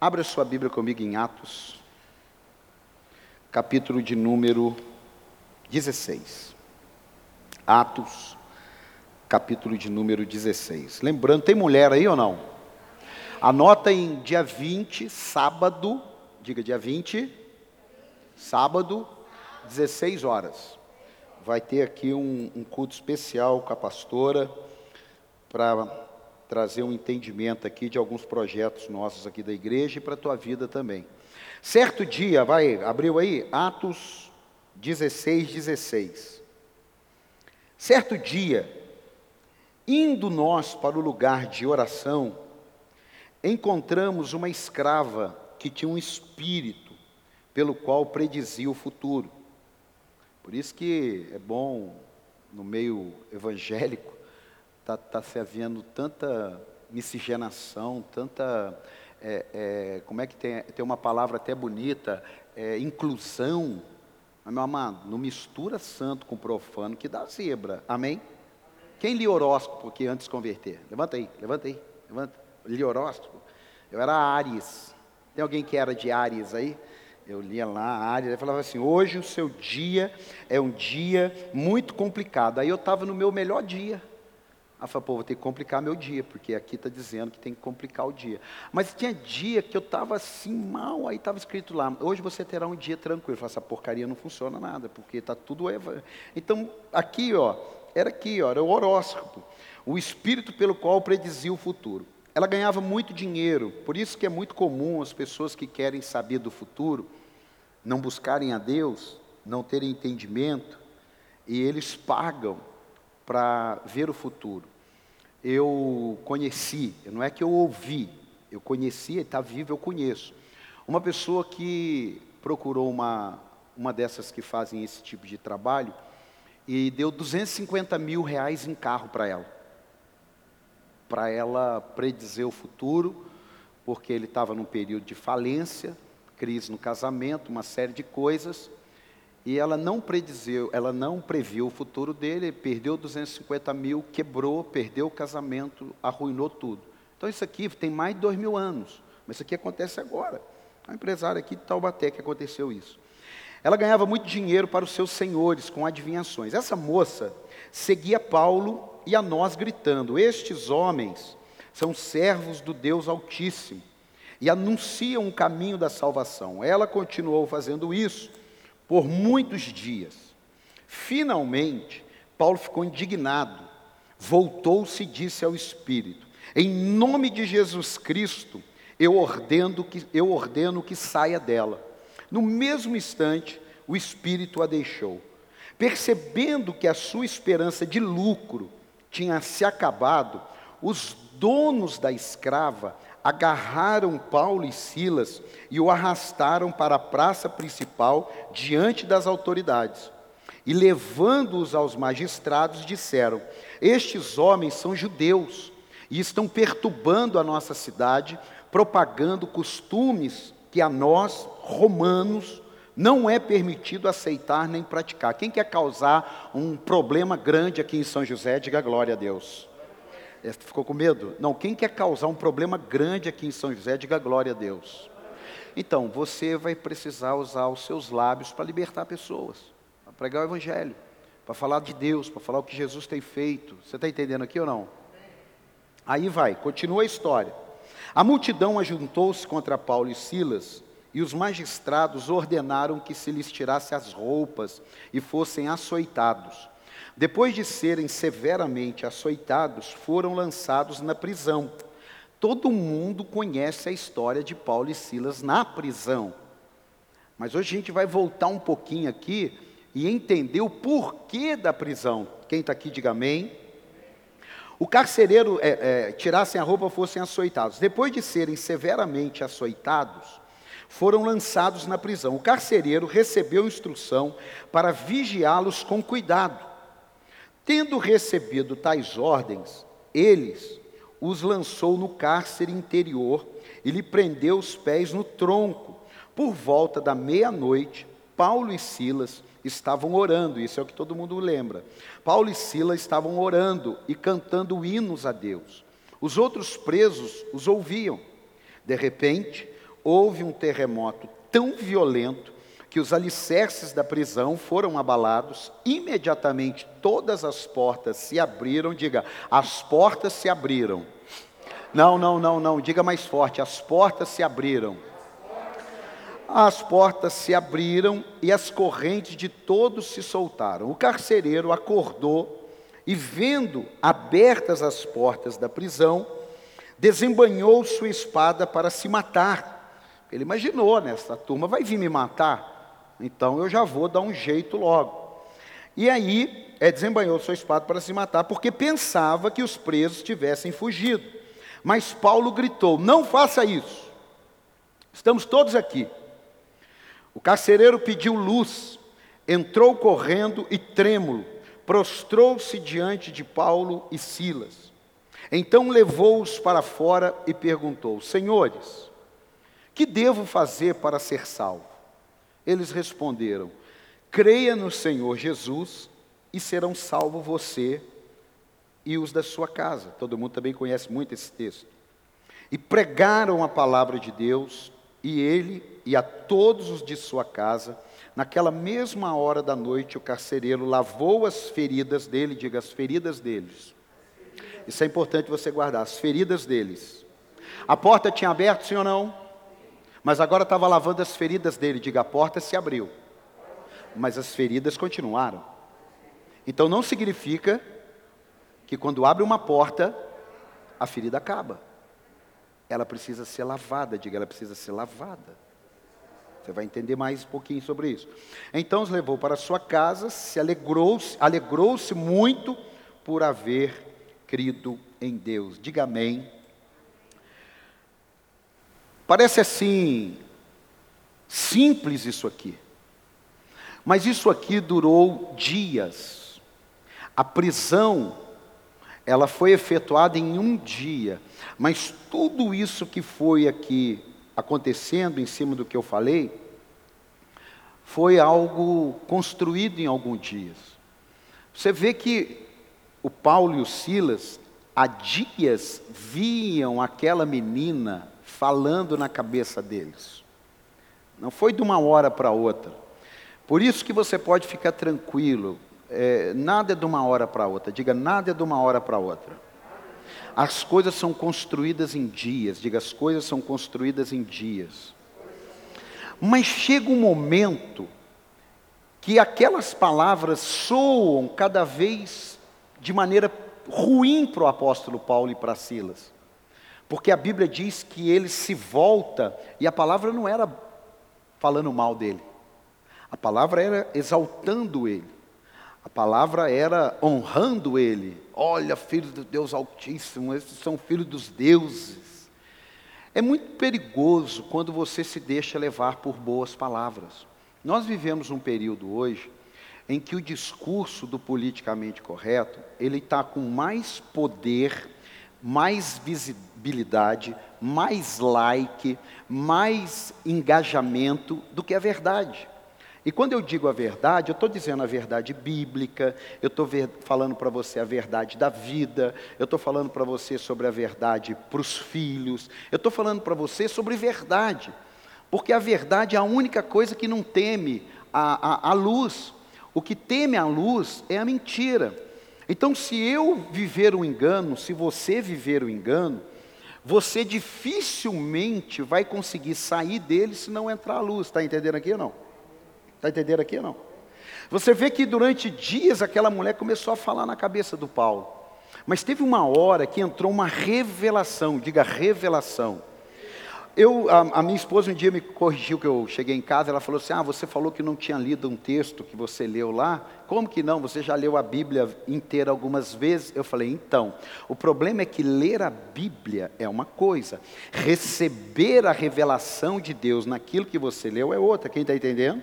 Abra sua Bíblia comigo em Atos, capítulo de número 16. Atos, capítulo de número 16. Lembrando, tem mulher aí ou não? Anota em dia 20, sábado, diga dia 20, sábado, 16 horas. Vai ter aqui um, um culto especial com a pastora para trazer um entendimento aqui de alguns projetos nossos aqui da igreja e para a tua vida também. Certo dia, vai, abriu aí, Atos 16, 16. Certo dia, indo nós para o lugar de oração, encontramos uma escrava que tinha um espírito pelo qual predizia o futuro. Por isso que é bom no meio evangélico está tá se havendo tanta miscigenação, tanta. É, é, como é que tem, tem uma palavra até bonita? É, inclusão. Meu amado, não mistura santo com profano que dá zebra. Amém? Quem lia horóscopo aqui antes converter? Levanta aí, levanta aí, levanta. Li horóscopo? Eu era Ares. Tem alguém que era de Ares aí? Eu lia lá Ares, ele falava assim: hoje o seu dia é um dia muito complicado. Aí eu estava no meu melhor dia. Eu falei, pô, vou ter que complicar meu dia, porque aqui está dizendo que tem que complicar o dia. Mas tinha dia que eu estava assim mal, aí estava escrito lá, hoje você terá um dia tranquilo. Eu falei, essa porcaria não funciona nada, porque está tudo... Então, aqui, ó, era aqui, ó, era o horóscopo. O espírito pelo qual predizia o futuro. Ela ganhava muito dinheiro, por isso que é muito comum as pessoas que querem saber do futuro, não buscarem a Deus, não terem entendimento, e eles pagam para ver o futuro. Eu conheci, não é que eu ouvi, eu conheci, ele está vivo, eu conheço. Uma pessoa que procurou uma, uma dessas que fazem esse tipo de trabalho e deu 250 mil reais em carro para ela. Para ela predizer o futuro, porque ele estava num período de falência, crise no casamento, uma série de coisas. E ela não predizeu, ela não previu o futuro dele, perdeu 250 mil, quebrou, perdeu o casamento, arruinou tudo. Então isso aqui tem mais de dois mil anos, mas isso aqui acontece agora. A empresária aqui de Taubaté que aconteceu isso. Ela ganhava muito dinheiro para os seus senhores com adivinhações. Essa moça seguia Paulo e a nós gritando: Estes homens são servos do Deus Altíssimo e anunciam o caminho da salvação. Ela continuou fazendo isso por muitos dias. Finalmente, Paulo ficou indignado, voltou-se e disse ao Espírito: Em nome de Jesus Cristo, eu ordeno que, eu ordeno que saia dela. No mesmo instante, o Espírito a deixou. Percebendo que a sua esperança de lucro tinha se acabado, os donos da escrava agarraram Paulo e Silas e o arrastaram para a praça principal diante das autoridades. E levando-os aos magistrados, disseram: Estes homens são judeus e estão perturbando a nossa cidade, propagando costumes que a nós, romanos, não é permitido aceitar nem praticar. Quem quer causar um problema grande aqui em São José, diga glória a Deus. É, ficou com medo? Não, quem quer causar um problema grande aqui em São José, diga glória a Deus. Então, você vai precisar usar os seus lábios para libertar pessoas, para pregar o Evangelho, para falar de Deus, para falar o que Jesus tem feito. Você está entendendo aqui ou não? Aí vai, continua a história. A multidão ajuntou-se contra Paulo e Silas, e os magistrados ordenaram que se lhes tirasse as roupas e fossem açoitados. Depois de serem severamente açoitados, foram lançados na prisão. Todo mundo conhece a história de Paulo e Silas na prisão. Mas hoje a gente vai voltar um pouquinho aqui e entender o porquê da prisão. Quem está aqui, diga amém. O carcereiro é, é, tirassem a roupa fossem açoitados. Depois de serem severamente açoitados, foram lançados na prisão. O carcereiro recebeu instrução para vigiá-los com cuidado. Tendo recebido tais ordens, eles os lançou no cárcere interior e lhe prendeu os pés no tronco. Por volta da meia-noite, Paulo e Silas estavam orando, isso é o que todo mundo lembra. Paulo e Silas estavam orando e cantando hinos a Deus. Os outros presos os ouviam. De repente, houve um terremoto tão violento que os alicerces da prisão foram abalados, imediatamente todas as portas se abriram. Diga, as portas se abriram. Não, não, não, não, diga mais forte: as portas se abriram. As portas se abriram e as correntes de todos se soltaram. O carcereiro acordou e, vendo abertas as portas da prisão, desembanhou sua espada para se matar. Ele imaginou, né? Essa turma vai vir me matar, então eu já vou dar um jeito logo. E aí, é, desembanhou sua espada para se matar, porque pensava que os presos tivessem fugido. Mas Paulo gritou: Não faça isso. Estamos todos aqui. O carcereiro pediu luz, entrou correndo e trêmulo, prostrou-se diante de Paulo e Silas. Então levou-os para fora e perguntou: Senhores, que devo fazer para ser salvo? Eles responderam: Creia no Senhor Jesus e serão salvos você e os da sua casa. Todo mundo também conhece muito esse texto. E pregaram a palavra de Deus, e ele e a todos os de sua casa, naquela mesma hora da noite, o carcereiro lavou as feridas dele, diga as feridas deles. Isso é importante você guardar, as feridas deles. A porta tinha aberto, sim ou não? Mas agora estava lavando as feridas dele. Diga, a porta se abriu. Mas as feridas continuaram. Então não significa que quando abre uma porta, a ferida acaba. Ela precisa ser lavada. Diga, ela precisa ser lavada. Você vai entender mais um pouquinho sobre isso. Então os levou para sua casa, se alegrou-se, alegrou-se muito por haver crido em Deus. Diga amém. Parece assim, simples isso aqui. Mas isso aqui durou dias. A prisão, ela foi efetuada em um dia. Mas tudo isso que foi aqui acontecendo em cima do que eu falei, foi algo construído em alguns dias. Você vê que o Paulo e o Silas, há dias, viam aquela menina falando na cabeça deles. Não foi de uma hora para outra. Por isso que você pode ficar tranquilo. É, nada é de uma hora para outra. Diga, nada é de uma hora para outra. As coisas são construídas em dias. Diga, as coisas são construídas em dias. Mas chega um momento que aquelas palavras soam cada vez de maneira ruim para o apóstolo Paulo e para Silas. Porque a Bíblia diz que ele se volta, e a palavra não era falando mal dele, a palavra era exaltando ele, a palavra era honrando ele. Olha, filho do Deus Altíssimo, esses são filhos dos deuses. É muito perigoso quando você se deixa levar por boas palavras. Nós vivemos um período hoje em que o discurso do politicamente correto ele está com mais poder mais visibilidade, mais like, mais engajamento do que a verdade. E quando eu digo a verdade, eu estou dizendo a verdade bíblica, eu estou falando para você a verdade da vida, eu estou falando para você sobre a verdade para os filhos, eu estou falando para você sobre verdade, porque a verdade é a única coisa que não teme a, a, a luz. O que teme a luz é a mentira. Então, se eu viver o engano, se você viver o engano, você dificilmente vai conseguir sair dele se não entrar a luz. Está entendendo aqui ou não? Está entendendo aqui ou não? Você vê que durante dias aquela mulher começou a falar na cabeça do Paulo. Mas teve uma hora que entrou uma revelação, diga revelação. Eu, a, a, minha esposa um dia me corrigiu que eu cheguei em casa, ela falou assim: "Ah, você falou que não tinha lido um texto que você leu lá? Como que não? Você já leu a Bíblia inteira algumas vezes?" Eu falei: "Então, o problema é que ler a Bíblia é uma coisa, receber a revelação de Deus naquilo que você leu é outra. Quem está entendendo?"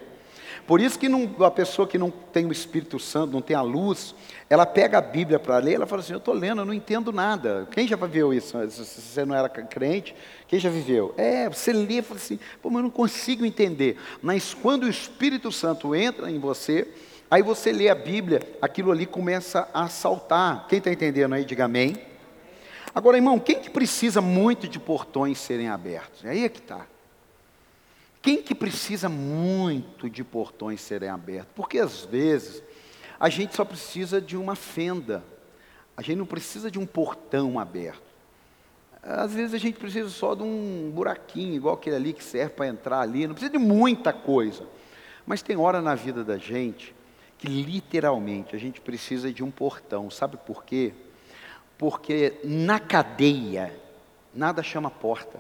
Por isso que não, a pessoa que não tem o Espírito Santo, não tem a luz, ela pega a Bíblia para ler, ela fala assim, eu estou lendo, eu não entendo nada. Quem já viveu isso? Se você não era crente, quem já viveu? É, você lê e fala assim, pô, mas eu não consigo entender. Mas quando o Espírito Santo entra em você, aí você lê a Bíblia, aquilo ali começa a saltar. Quem está entendendo aí, diga amém. Agora, irmão, quem que precisa muito de portões serem abertos? Aí é que está. Quem que precisa muito de portões serem abertos? Porque às vezes a gente só precisa de uma fenda. A gente não precisa de um portão aberto. Às vezes a gente precisa só de um buraquinho, igual aquele ali que serve para entrar ali, não precisa de muita coisa. Mas tem hora na vida da gente que literalmente a gente precisa de um portão. Sabe por quê? Porque na cadeia nada chama porta.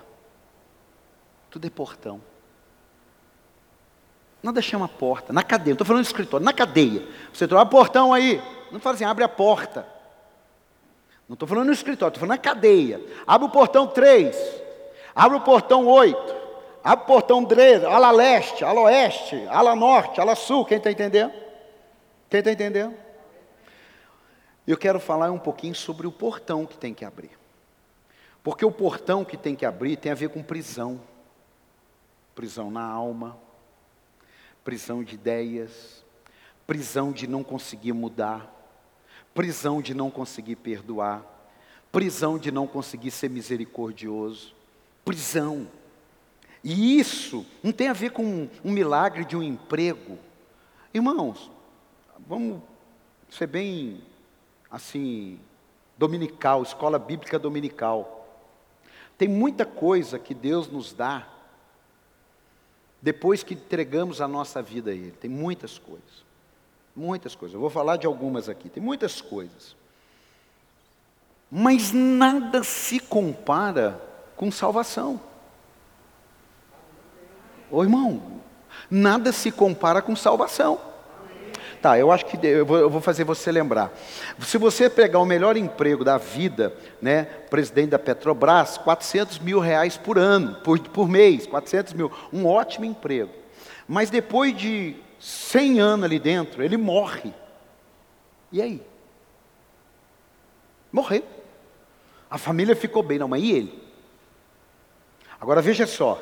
Tudo é portão. Nada chama porta. Na cadeia, não estou falando de escritório, na cadeia. Você troca o portão aí. Não fala assim, abre a porta. Não estou falando no escritório, estou falando na cadeia. Abre o portão 3. Abre o portão 8. Abre o portão 13. Ala leste, ala oeste, ala norte, ala sul. Quem está entendendo? Quem está entendendo? Eu quero falar um pouquinho sobre o portão que tem que abrir. Porque o portão que tem que abrir tem a ver com prisão. Prisão na alma, prisão de ideias, prisão de não conseguir mudar, prisão de não conseguir perdoar, prisão de não conseguir ser misericordioso, prisão. E isso não tem a ver com um milagre de um emprego. Irmãos, vamos ser bem assim, dominical, escola bíblica dominical. Tem muita coisa que Deus nos dá depois que entregamos a nossa vida a Ele. Tem muitas coisas. Muitas coisas. Eu vou falar de algumas aqui. Tem muitas coisas. Mas nada se compara com salvação. Ô irmão, nada se compara com salvação. Tá, eu acho que eu vou, fazer você lembrar. Se você pegar o melhor emprego da vida, né, presidente da Petrobras, 400 mil reais por ano, por, por mês, 400 mil, um ótimo emprego. Mas depois de 100 anos ali dentro, ele morre. E aí? Morreu. A família ficou bem, não, mas e ele? Agora veja só,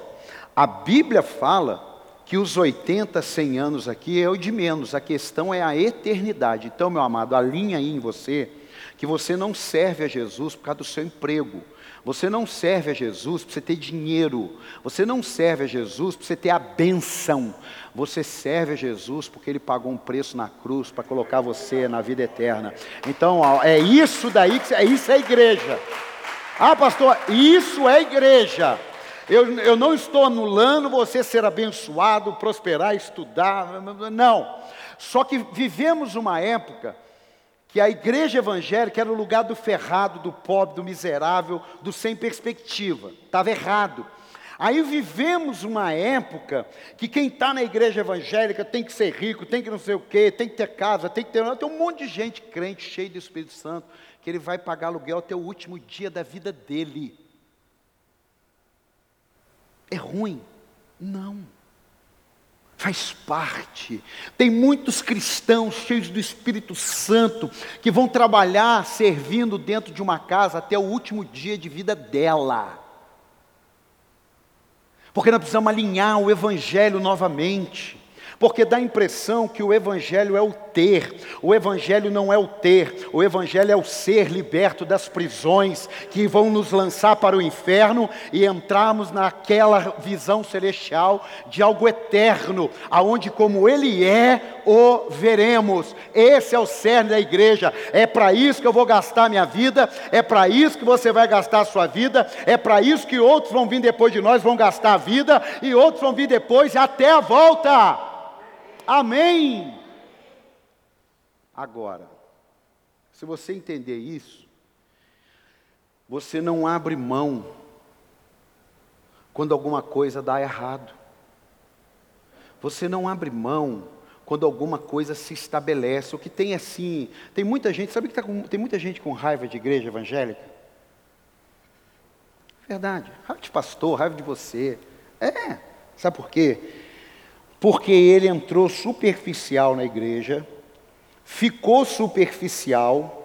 a Bíblia fala que os 80, 100 anos aqui é o de menos, a questão é a eternidade. Então, meu amado, alinha aí em você que você não serve a Jesus por causa do seu emprego. Você não serve a Jesus para você ter dinheiro. Você não serve a Jesus para você ter a benção. Você serve a Jesus porque Ele pagou um preço na cruz para colocar você na vida eterna. Então, é isso daí que é isso é igreja. Ah, pastor, isso é igreja. Eu, eu não estou anulando você ser abençoado, prosperar, estudar, não. Só que vivemos uma época que a igreja evangélica era o lugar do ferrado, do pobre, do miserável, do sem perspectiva. Estava errado. Aí vivemos uma época que quem está na igreja evangélica tem que ser rico, tem que não sei o quê, tem que ter casa, tem que ter. Tem um monte de gente crente, cheio do Espírito Santo, que ele vai pagar aluguel até o último dia da vida dele. É ruim? Não. Faz parte. Tem muitos cristãos cheios do Espírito Santo que vão trabalhar servindo dentro de uma casa até o último dia de vida dela. Porque nós precisamos alinhar o Evangelho novamente. Porque dá a impressão que o Evangelho é o ter, o Evangelho não é o ter, o Evangelho é o ser liberto das prisões que vão nos lançar para o inferno e entrarmos naquela visão celestial de algo eterno, aonde como Ele é, o veremos. Esse é o cerne da igreja, é para isso que eu vou gastar minha vida, é para isso que você vai gastar a sua vida, é para isso que outros vão vir depois de nós, vão gastar a vida, e outros vão vir depois até a volta. Amém. Agora, se você entender isso, você não abre mão quando alguma coisa dá errado. Você não abre mão quando alguma coisa se estabelece. O que tem assim, tem muita gente, sabe que tá com, tem muita gente com raiva de igreja evangélica? Verdade, raiva de pastor, raiva de você. É, sabe por quê? Porque ele entrou superficial na igreja, ficou superficial,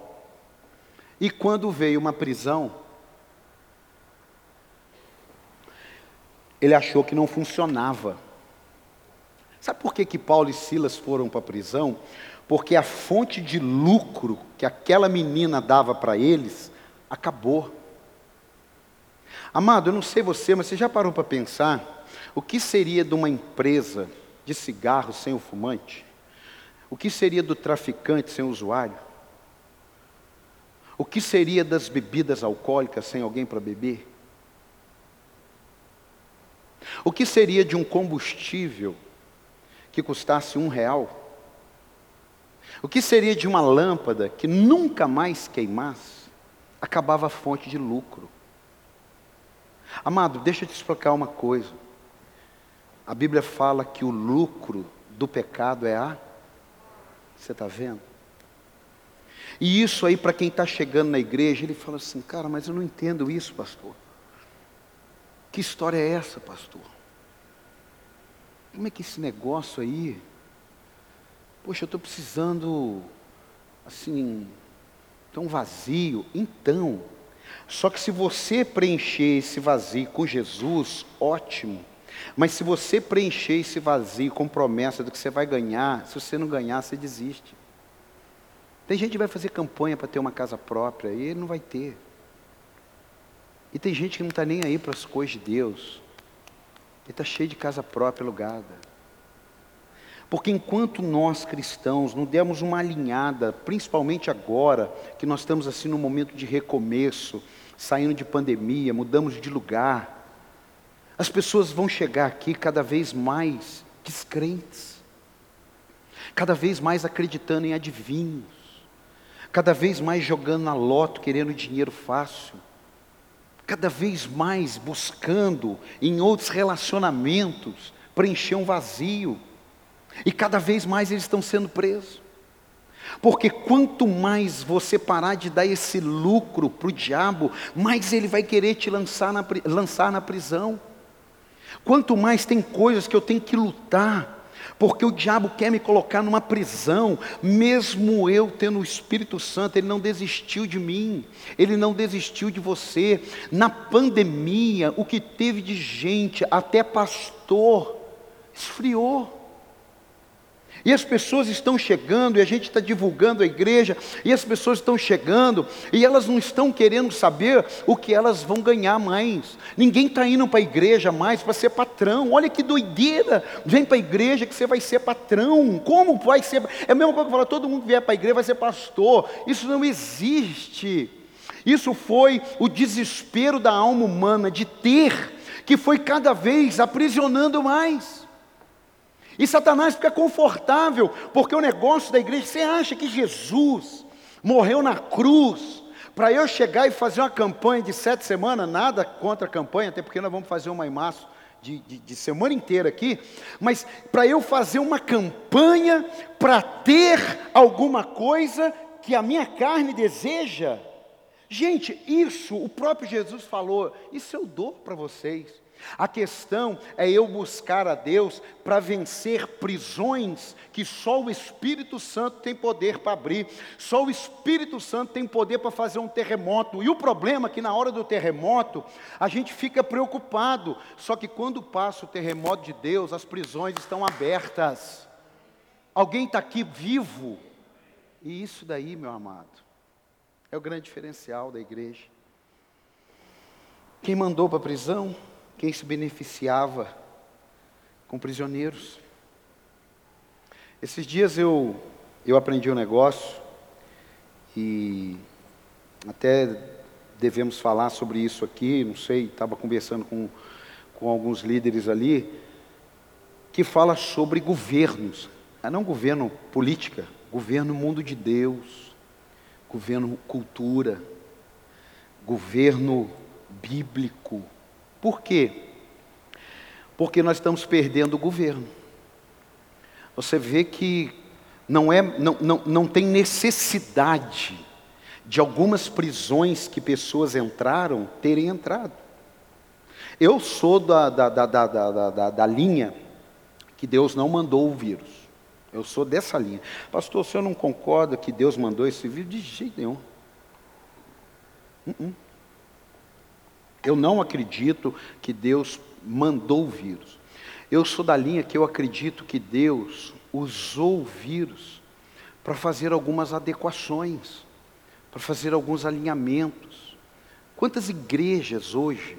e quando veio uma prisão, ele achou que não funcionava. Sabe por que, que Paulo e Silas foram para a prisão? Porque a fonte de lucro que aquela menina dava para eles acabou. Amado, eu não sei você, mas você já parou para pensar o que seria de uma empresa de cigarro sem o fumante? O que seria do traficante sem o usuário? O que seria das bebidas alcoólicas sem alguém para beber? O que seria de um combustível que custasse um real? O que seria de uma lâmpada que nunca mais queimasse? Acabava a fonte de lucro. Amado, deixa eu te explicar uma coisa. A Bíblia fala que o lucro do pecado é a. Você está vendo? E isso aí, para quem está chegando na igreja, ele fala assim: cara, mas eu não entendo isso, pastor. Que história é essa, pastor? Como é que esse negócio aí? Poxa, eu estou precisando, assim, tão vazio. Então, só que se você preencher esse vazio com Jesus, ótimo. Mas se você preencher esse vazio com promessa do que você vai ganhar, se você não ganhar, você desiste. Tem gente que vai fazer campanha para ter uma casa própria e ele não vai ter. E tem gente que não está nem aí para as coisas de Deus. Ele está cheio de casa própria alugada. Porque enquanto nós cristãos não demos uma alinhada, principalmente agora, que nós estamos assim num momento de recomeço, saindo de pandemia, mudamos de lugar, as pessoas vão chegar aqui cada vez mais descrentes, cada vez mais acreditando em adivinhos, cada vez mais jogando na loto, querendo dinheiro fácil cada vez mais buscando em outros relacionamentos preencher um vazio. E cada vez mais eles estão sendo presos. Porque quanto mais você parar de dar esse lucro para o diabo, mais ele vai querer te lançar na, lançar na prisão. Quanto mais tem coisas que eu tenho que lutar, porque o diabo quer me colocar numa prisão, mesmo eu tendo o Espírito Santo, ele não desistiu de mim, ele não desistiu de você. Na pandemia, o que teve de gente, até pastor, esfriou. E as pessoas estão chegando, e a gente está divulgando a igreja, e as pessoas estão chegando, e elas não estão querendo saber o que elas vão ganhar mais. Ninguém está indo para a igreja mais para ser patrão. Olha que doideira! Vem para a igreja que você vai ser patrão. Como vai ser? É a mesma coisa que falar, todo mundo que vier para a igreja vai ser pastor. Isso não existe. Isso foi o desespero da alma humana de ter, que foi cada vez aprisionando mais. E Satanás fica confortável, porque o negócio da igreja, você acha que Jesus morreu na cruz para eu chegar e fazer uma campanha de sete semanas? Nada contra a campanha, até porque nós vamos fazer uma imaço de, de, de semana inteira aqui, mas para eu fazer uma campanha para ter alguma coisa que a minha carne deseja. Gente, isso o próprio Jesus falou, isso eu dou para vocês. A questão é eu buscar a Deus para vencer prisões que só o Espírito Santo tem poder para abrir, só o Espírito Santo tem poder para fazer um terremoto. E o problema é que na hora do terremoto, a gente fica preocupado, só que quando passa o terremoto de Deus, as prisões estão abertas. Alguém está aqui vivo, e isso daí, meu amado, é o grande diferencial da igreja. Quem mandou para a prisão? Quem se beneficiava com prisioneiros. Esses dias eu, eu aprendi um negócio e até devemos falar sobre isso aqui, não sei, estava conversando com, com alguns líderes ali, que fala sobre governos, ah, não governo política, governo mundo de Deus, governo cultura, governo bíblico, por quê? Porque nós estamos perdendo o governo. Você vê que não, é, não, não, não tem necessidade de algumas prisões que pessoas entraram terem entrado. Eu sou da, da, da, da, da, da, da linha que Deus não mandou o vírus. Eu sou dessa linha. Pastor, o senhor não concorda que Deus mandou esse vírus? De jeito nenhum. Uh -uh. Eu não acredito que Deus mandou o vírus. Eu sou da linha que eu acredito que Deus usou o vírus para fazer algumas adequações, para fazer alguns alinhamentos. Quantas igrejas hoje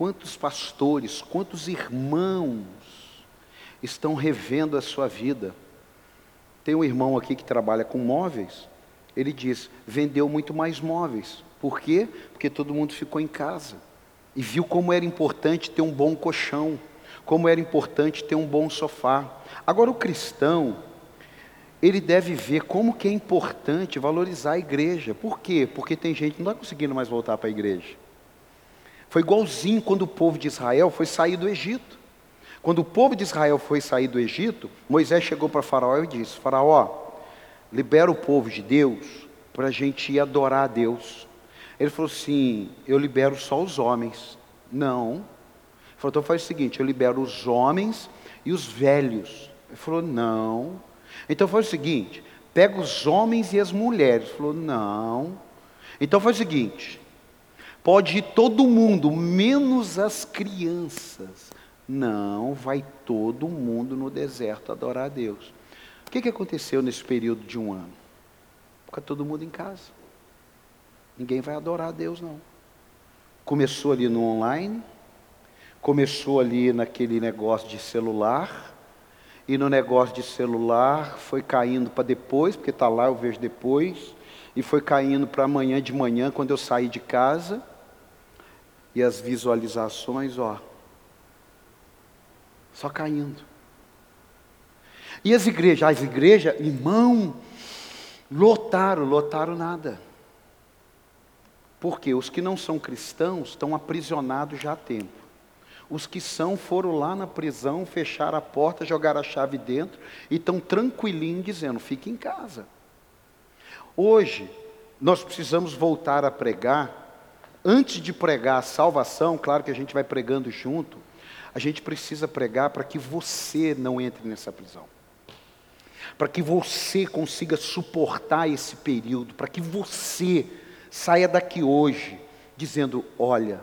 Quantos pastores, quantos irmãos estão revendo a sua vida? Tem um irmão aqui que trabalha com móveis. Ele diz: vendeu muito mais móveis. Por quê? Porque todo mundo ficou em casa e viu como era importante ter um bom colchão, como era importante ter um bom sofá. Agora o cristão, ele deve ver como que é importante valorizar a igreja. Por quê? Porque tem gente que não está conseguindo mais voltar para a igreja. Foi igualzinho quando o povo de Israel foi sair do Egito. Quando o povo de Israel foi sair do Egito, Moisés chegou para Faraó e disse: Faraó, libera o povo de Deus para a gente ir adorar a Deus. Ele falou assim: Eu libero só os homens. Não. Ele falou: Então faz o seguinte: Eu libero os homens e os velhos. Ele falou: Não. Então faz o seguinte: Pega os homens e as mulheres. Ele falou: Não. Então faz o seguinte: Pode ir todo mundo, menos as crianças. Não, vai todo mundo no deserto adorar a Deus. O que, que aconteceu nesse período de um ano? Fica todo mundo em casa. Ninguém vai adorar a Deus, não. Começou ali no online, começou ali naquele negócio de celular, e no negócio de celular foi caindo para depois, porque está lá, eu vejo depois, e foi caindo para amanhã de manhã, quando eu saí de casa, e as visualizações, ó, só caindo. E as igrejas, as igrejas, irmão, lotaram, lotaram nada. Porque os que não são cristãos estão aprisionados já há tempo. Os que são foram lá na prisão, fecharam a porta, jogaram a chave dentro e estão tranquilinhos dizendo: fique em casa. Hoje, nós precisamos voltar a pregar. Antes de pregar a salvação, claro que a gente vai pregando junto, a gente precisa pregar para que você não entre nessa prisão para que você consiga suportar esse período, para que você saia daqui hoje dizendo: olha,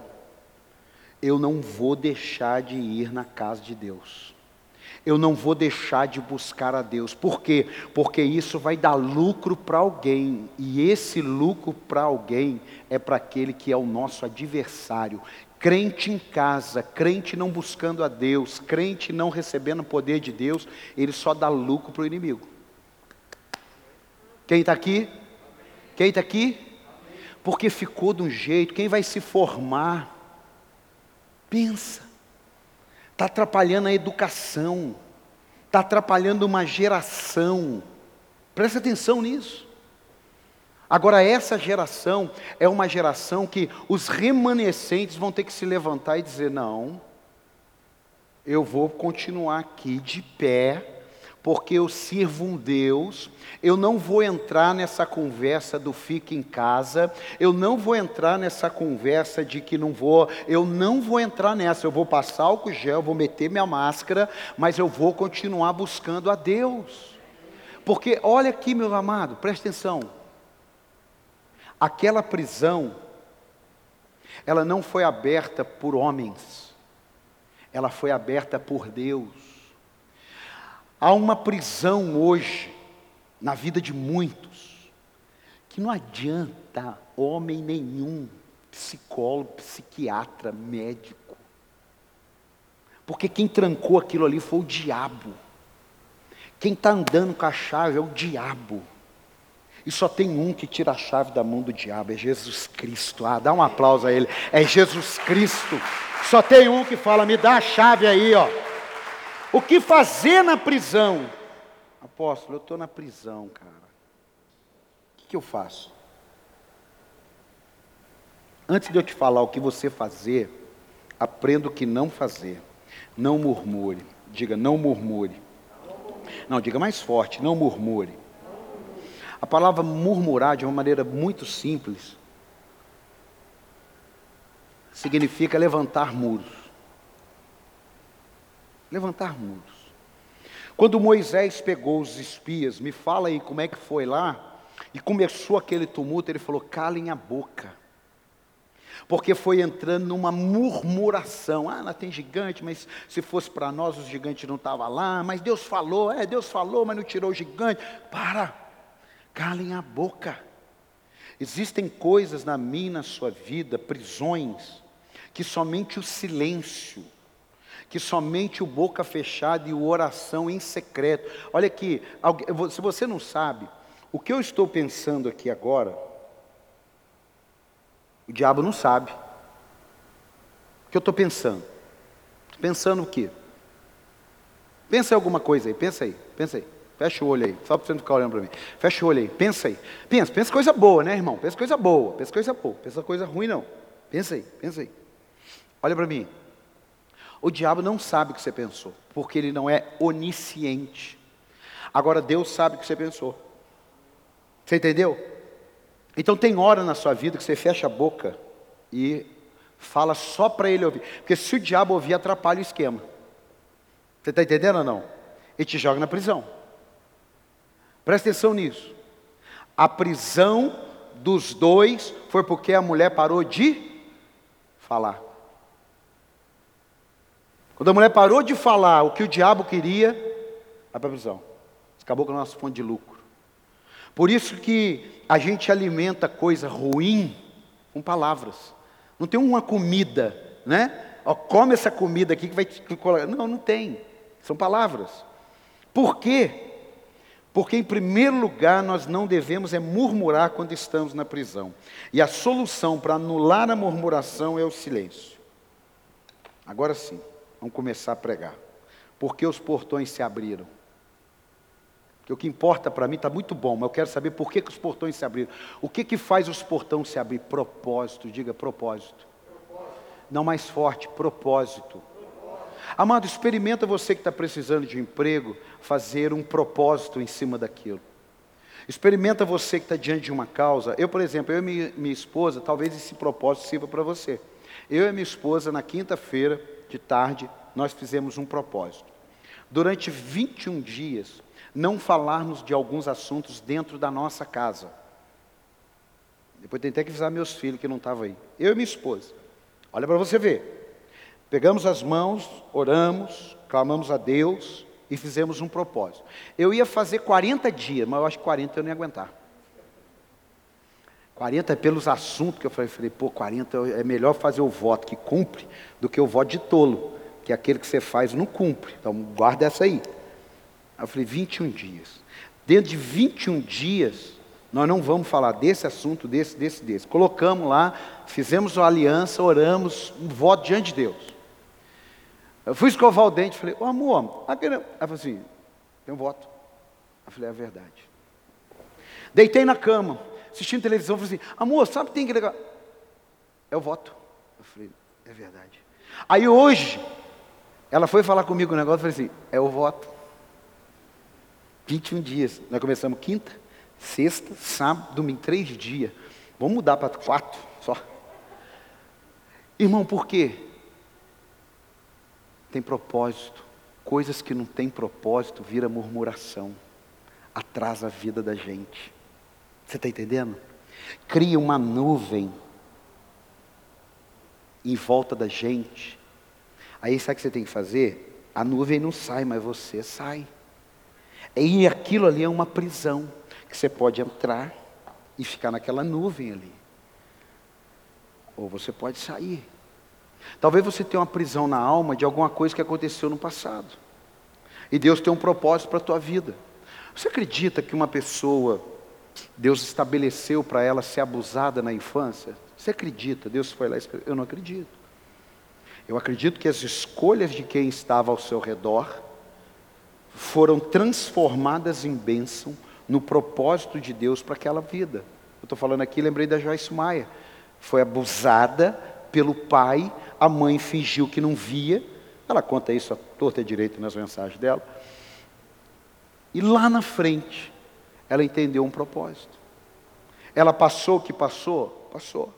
eu não vou deixar de ir na casa de Deus. Eu não vou deixar de buscar a Deus. Por quê? Porque isso vai dar lucro para alguém. E esse lucro para alguém é para aquele que é o nosso adversário, Crente em casa, crente não buscando a Deus, crente não recebendo o poder de Deus, ele só dá lucro para o inimigo. Quem está aqui? Quem está aqui? Porque ficou de um jeito, quem vai se formar? Pensa, está atrapalhando a educação, está atrapalhando uma geração, presta atenção nisso. Agora, essa geração é uma geração que os remanescentes vão ter que se levantar e dizer: não, eu vou continuar aqui de pé, porque eu sirvo um Deus, eu não vou entrar nessa conversa do fique em casa, eu não vou entrar nessa conversa de que não vou, eu não vou entrar nessa, eu vou passar álcool gel, vou meter minha máscara, mas eu vou continuar buscando a Deus. Porque olha aqui, meu amado, presta atenção. Aquela prisão, ela não foi aberta por homens, ela foi aberta por Deus. Há uma prisão hoje, na vida de muitos, que não adianta homem nenhum, psicólogo, psiquiatra, médico, porque quem trancou aquilo ali foi o diabo. Quem está andando com a chave é o diabo. E só tem um que tira a chave da mão do diabo, é Jesus Cristo. Ah, dá um aplauso a ele. É Jesus Cristo. Só tem um que fala: me dá a chave aí, ó. O que fazer na prisão? Apóstolo, eu estou na prisão, cara. O que, que eu faço? Antes de eu te falar o que você fazer, aprenda o que não fazer. Não murmure. Diga, não murmure. Não, diga mais forte, não murmure. A palavra murmurar, de uma maneira muito simples, significa levantar muros. Levantar muros. Quando Moisés pegou os espias, me fala aí como é que foi lá, e começou aquele tumulto, ele falou: calem a boca. Porque foi entrando numa murmuração. Ah, lá tem gigante, mas se fosse para nós, os gigantes não estavam lá. Mas Deus falou, é, Deus falou, mas não tirou o gigante. Para! Calem a boca. Existem coisas na minha, na sua vida, prisões, que somente o silêncio, que somente o boca fechada e o oração em secreto. Olha aqui, se você não sabe, o que eu estou pensando aqui agora, o diabo não sabe. O que eu estou pensando? Estou pensando o quê? Pensa em alguma coisa aí, pensa aí, pensa aí. Fecha o olho aí, só para você não ficar olhando para mim. Fecha o olho aí, pensa aí. Pensa, pensa coisa boa, né, irmão? Pensa coisa boa, pensa coisa boa, pensa coisa ruim não. Pensa aí, pensa aí. Olha para mim. O diabo não sabe o que você pensou, porque ele não é onisciente. Agora Deus sabe o que você pensou. Você entendeu? Então tem hora na sua vida que você fecha a boca e fala só para ele ouvir. Porque se o diabo ouvir, atrapalha o esquema. Você está entendendo ou não? E te joga na prisão. Presta atenção nisso. A prisão dos dois foi porque a mulher parou de falar. Quando a mulher parou de falar o que o diabo queria, vai para a prisão. Acabou com a nossa fonte de lucro. Por isso que a gente alimenta coisa ruim com palavras. Não tem uma comida, né? Ó, come essa comida aqui que vai te Não, não tem. São palavras. Por quê? Porque, em primeiro lugar, nós não devemos é murmurar quando estamos na prisão. E a solução para anular a murmuração é o silêncio. Agora sim, vamos começar a pregar. Por que os portões se abriram? Porque o que importa para mim está muito bom, mas eu quero saber por que, que os portões se abriram. O que, que faz os portões se abrir? Propósito, diga propósito. propósito. Não mais forte, propósito. Amado, experimenta você que está precisando de um emprego, fazer um propósito em cima daquilo. Experimenta você que está diante de uma causa. Eu, por exemplo, eu e minha, minha esposa, talvez esse propósito sirva para você. Eu e minha esposa, na quinta-feira de tarde, nós fizemos um propósito. Durante 21 dias, não falarmos de alguns assuntos dentro da nossa casa. Depois tentei que avisar meus filhos que não estavam aí. Eu e minha esposa. Olha para você ver. Pegamos as mãos, oramos, clamamos a Deus e fizemos um propósito. Eu ia fazer 40 dias, mas eu acho que 40 eu não ia aguentar. 40 é pelos assuntos que eu falei, falei, pô, 40 é melhor fazer o voto que cumpre do que o voto de tolo, que é aquele que você faz não cumpre. Então guarda essa aí. Aí eu falei, 21 dias. Dentro de 21 dias, nós não vamos falar desse assunto, desse, desse, desse. Colocamos lá, fizemos uma aliança, oramos, um voto diante de Deus. Eu fui escovar o dente, falei, ô oh, amor, aquele... ela falou assim, tem um voto. Eu falei, é verdade. Deitei na cama, assistindo televisão, falei assim, amor, sabe que tem que legal? É o voto. Eu falei, é verdade. Aí hoje, ela foi falar comigo um negócio, eu falei assim, é o voto. 21 dias. Nós começamos quinta, sexta, sábado, domingo, três dias. Vamos mudar para quatro só. Irmão, por quê? tem propósito. Coisas que não têm propósito vira murmuração, atrasa a vida da gente. Você está entendendo? Cria uma nuvem em volta da gente. Aí sabe o que você tem que fazer? A nuvem não sai, mas você sai. E aquilo ali é uma prisão que você pode entrar e ficar naquela nuvem ali. Ou você pode sair. Talvez você tenha uma prisão na alma de alguma coisa que aconteceu no passado. E Deus tem um propósito para a tua vida. Você acredita que uma pessoa, Deus estabeleceu para ela ser abusada na infância? Você acredita? Deus foi lá e escreveu. Eu não acredito. Eu acredito que as escolhas de quem estava ao seu redor foram transformadas em bênção no propósito de Deus para aquela vida. Eu estou falando aqui, lembrei da Joyce Maia. Foi abusada pelo pai a mãe fingiu que não via. Ela conta isso a torta direito nas mensagens dela. E lá na frente, ela entendeu um propósito. Ela passou o que passou? Passou.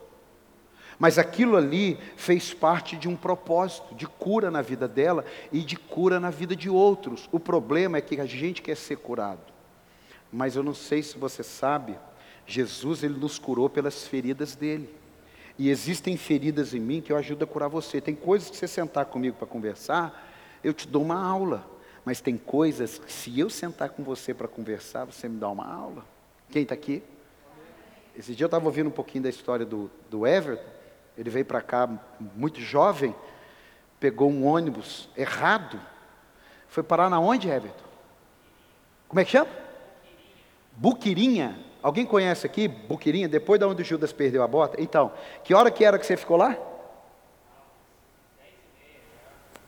Mas aquilo ali fez parte de um propósito de cura na vida dela e de cura na vida de outros. O problema é que a gente quer ser curado. Mas eu não sei se você sabe, Jesus ele nos curou pelas feridas dele. E existem feridas em mim que eu ajudo a curar você. Tem coisas que você sentar comigo para conversar, eu te dou uma aula. Mas tem coisas que se eu sentar com você para conversar, você me dá uma aula. Quem está aqui? Esse dia eu estava ouvindo um pouquinho da história do, do Everton. Ele veio para cá muito jovem, pegou um ônibus errado, foi parar na onde, Everton? Como é que chama? Buquirinha. Alguém conhece aqui Buquirinha? Depois da onde Judas perdeu a bota? Então, que hora que era que você ficou lá?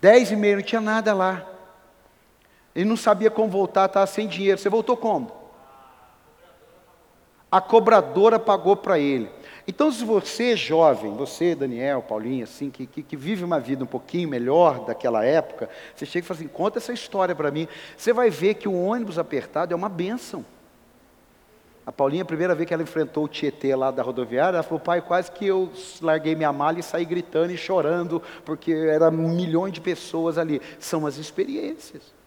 Dez e meia, não tinha nada lá. Ele não sabia como voltar, estava sem dinheiro. Você voltou como? A cobradora pagou para ele. Então, se você, jovem, você, Daniel, Paulinho, assim, que, que, que, vive uma vida um pouquinho melhor daquela época, você chega e fala assim: conta essa história para mim. Você vai ver que o ônibus apertado é uma bênção. A Paulinha, a primeira vez que ela enfrentou o Tietê lá da rodoviária, ela falou: pai, quase que eu larguei minha mala e saí gritando e chorando, porque eram milhões de pessoas ali. São as experiências.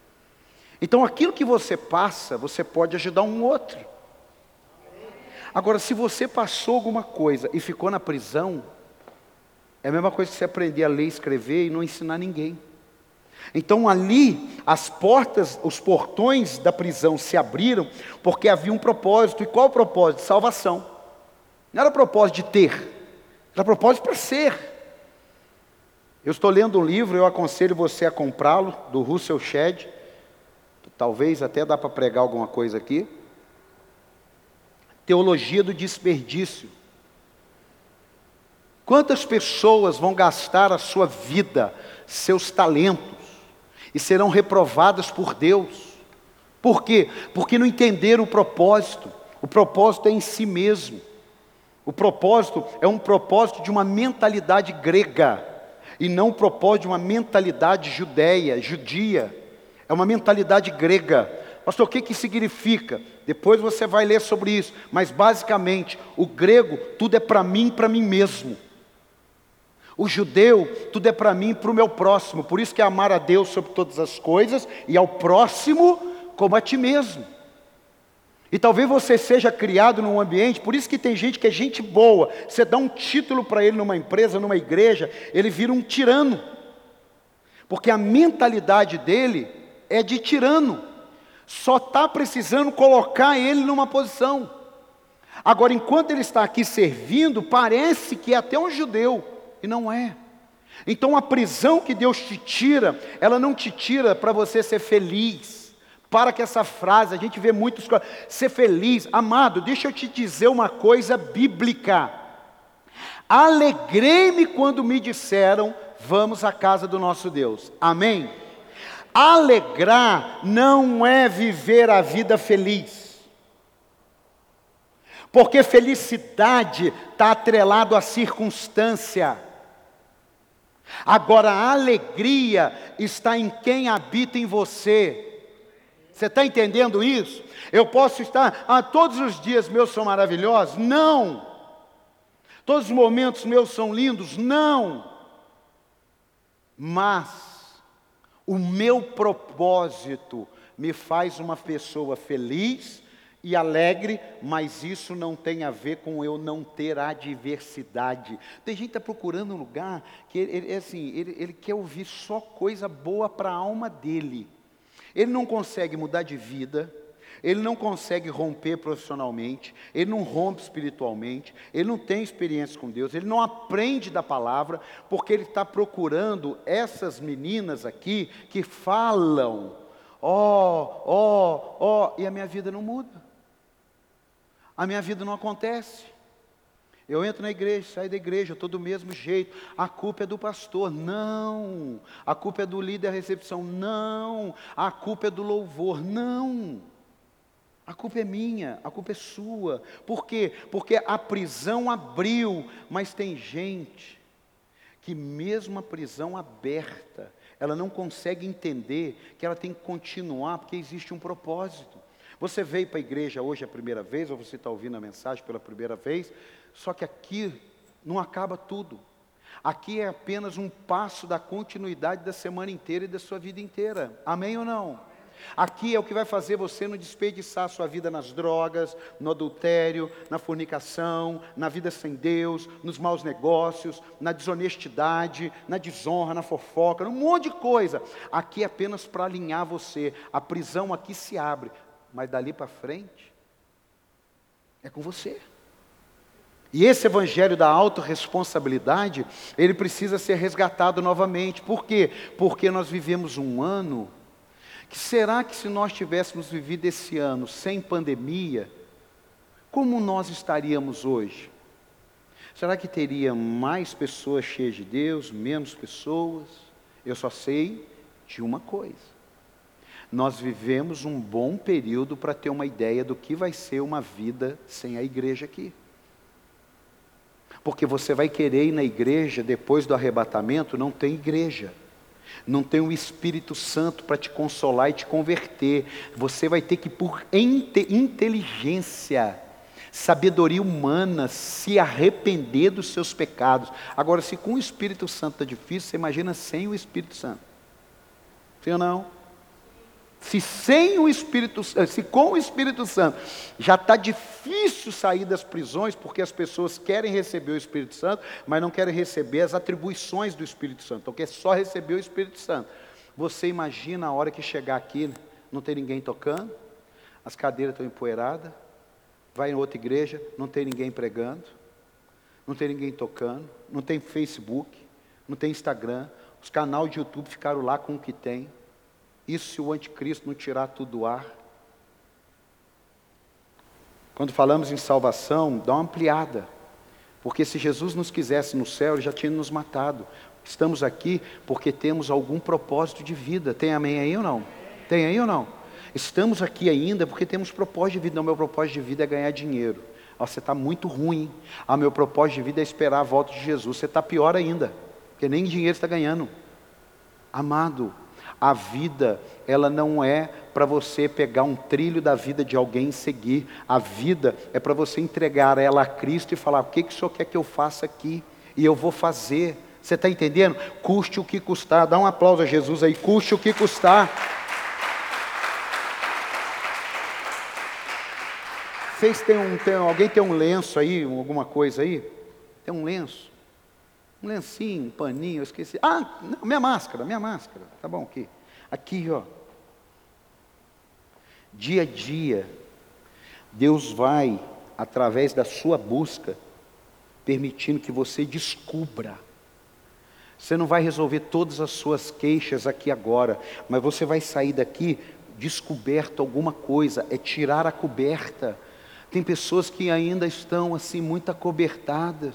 Então, aquilo que você passa, você pode ajudar um outro. Agora, se você passou alguma coisa e ficou na prisão, é a mesma coisa que você aprender a ler escrever e não ensinar ninguém. Então ali as portas, os portões da prisão se abriram porque havia um propósito. E qual o propósito? Salvação. Não era propósito de ter, era propósito para ser. Eu estou lendo um livro, eu aconselho você a comprá-lo, do Russell Shedd. Talvez até dá para pregar alguma coisa aqui. Teologia do desperdício. Quantas pessoas vão gastar a sua vida, seus talentos, e serão reprovadas por Deus? Por quê? Porque não entenderam o propósito. O propósito é em si mesmo. O propósito é um propósito de uma mentalidade grega, e não um propósito de uma mentalidade judeia, judia. É uma mentalidade grega. Pastor, o que, que significa? Depois você vai ler sobre isso. Mas basicamente, o grego, tudo é para mim, para mim mesmo. O judeu, tudo é para mim e para o meu próximo. Por isso que é amar a Deus sobre todas as coisas e ao próximo como a ti mesmo. E talvez você seja criado num ambiente, por isso que tem gente que é gente boa. Você dá um título para ele numa empresa, numa igreja, ele vira um tirano. Porque a mentalidade dele é de tirano só está precisando colocar ele numa posição. Agora, enquanto ele está aqui servindo, parece que é até um judeu, e não é. Então, a prisão que Deus te tira, ela não te tira para você ser feliz. Para que essa frase, a gente vê muitos ser feliz, amado, deixa eu te dizer uma coisa bíblica. Alegrei-me quando me disseram, vamos à casa do nosso Deus. Amém? Alegrar não é viver a vida feliz. Porque felicidade está atrelado à circunstância. Agora, a alegria está em quem habita em você. Você está entendendo isso? Eu posso estar, ah, todos os dias meus são maravilhosos? Não. Todos os momentos meus são lindos? Não. Mas, o meu propósito me faz uma pessoa feliz e alegre, mas isso não tem a ver com eu não ter adversidade. Tem gente que está procurando um lugar que ele, é assim, ele, ele quer ouvir só coisa boa para a alma dele. Ele não consegue mudar de vida, ele não consegue romper profissionalmente, ele não rompe espiritualmente, ele não tem experiência com Deus, ele não aprende da palavra, porque ele está procurando essas meninas aqui que falam, ó, ó, ó, e a minha vida não muda, a minha vida não acontece. Eu entro na igreja, saio da igreja, estou do mesmo jeito. A culpa é do pastor. Não. A culpa é do líder da recepção. Não. A culpa é do louvor. Não. A culpa é minha, a culpa é sua. Por quê? Porque a prisão abriu, mas tem gente que, mesmo a prisão aberta, ela não consegue entender que ela tem que continuar porque existe um propósito. Você veio para a igreja hoje a primeira vez, ou você está ouvindo a mensagem pela primeira vez, só que aqui não acaba tudo. Aqui é apenas um passo da continuidade da semana inteira e da sua vida inteira. Amém ou não? Aqui é o que vai fazer você não desperdiçar sua vida nas drogas, no adultério, na fornicação, na vida sem Deus, nos maus negócios, na desonestidade, na desonra, na fofoca, um monte de coisa. Aqui é apenas para alinhar você. A prisão aqui se abre, mas dali para frente é com você. E esse evangelho da autorresponsabilidade, ele precisa ser resgatado novamente. Por quê? Porque nós vivemos um ano que será que se nós tivéssemos vivido esse ano sem pandemia, como nós estaríamos hoje? Será que teria mais pessoas cheias de Deus, menos pessoas? Eu só sei de uma coisa. Nós vivemos um bom período para ter uma ideia do que vai ser uma vida sem a igreja aqui. Porque você vai querer ir na igreja depois do arrebatamento, não tem igreja. Não tem o Espírito Santo para te consolar e te converter. Você vai ter que, por inteligência, sabedoria humana, se arrepender dos seus pecados. Agora, se com o Espírito Santo está difícil, você imagina sem o Espírito Santo. Sim ou não? Se sem o Espírito, se com o Espírito Santo já está difícil sair das prisões, porque as pessoas querem receber o Espírito Santo, mas não querem receber as atribuições do Espírito Santo, então quer só receber o Espírito Santo. Você imagina a hora que chegar aqui, não tem ninguém tocando, as cadeiras estão empoeiradas, vai em outra igreja, não tem ninguém pregando, não tem ninguém tocando, não tem Facebook, não tem Instagram, os canais de YouTube ficaram lá com o que tem. Isso se o anticristo não tirar tudo do ar. Quando falamos em salvação, dá uma ampliada. Porque se Jesus nos quisesse no céu, ele já tinha nos matado. Estamos aqui porque temos algum propósito de vida. Tem amém aí ou não? Tem aí ou não? Estamos aqui ainda porque temos propósito de vida. Não, meu propósito de vida é ganhar dinheiro. Oh, você está muito ruim. Ah, meu propósito de vida é esperar a volta de Jesus. Você está pior ainda, porque nem dinheiro está ganhando. Amado, a vida, ela não é para você pegar um trilho da vida de alguém e seguir. A vida é para você entregar ela a Cristo e falar: o que, que o Senhor quer que eu faça aqui? E eu vou fazer. Você está entendendo? Custe o que custar. Dá um aplauso a Jesus aí. Custe o que custar. Vocês têm um, tem, alguém tem um lenço aí, alguma coisa aí? Tem um lenço? Um lencinho, um paninho, eu esqueci. Ah, não, minha máscara, minha máscara. Tá bom, aqui. Aqui, ó. Dia a dia, Deus vai, através da sua busca, permitindo que você descubra. Você não vai resolver todas as suas queixas aqui agora, mas você vai sair daqui descoberto alguma coisa, é tirar a coberta. Tem pessoas que ainda estão assim muito acobertadas.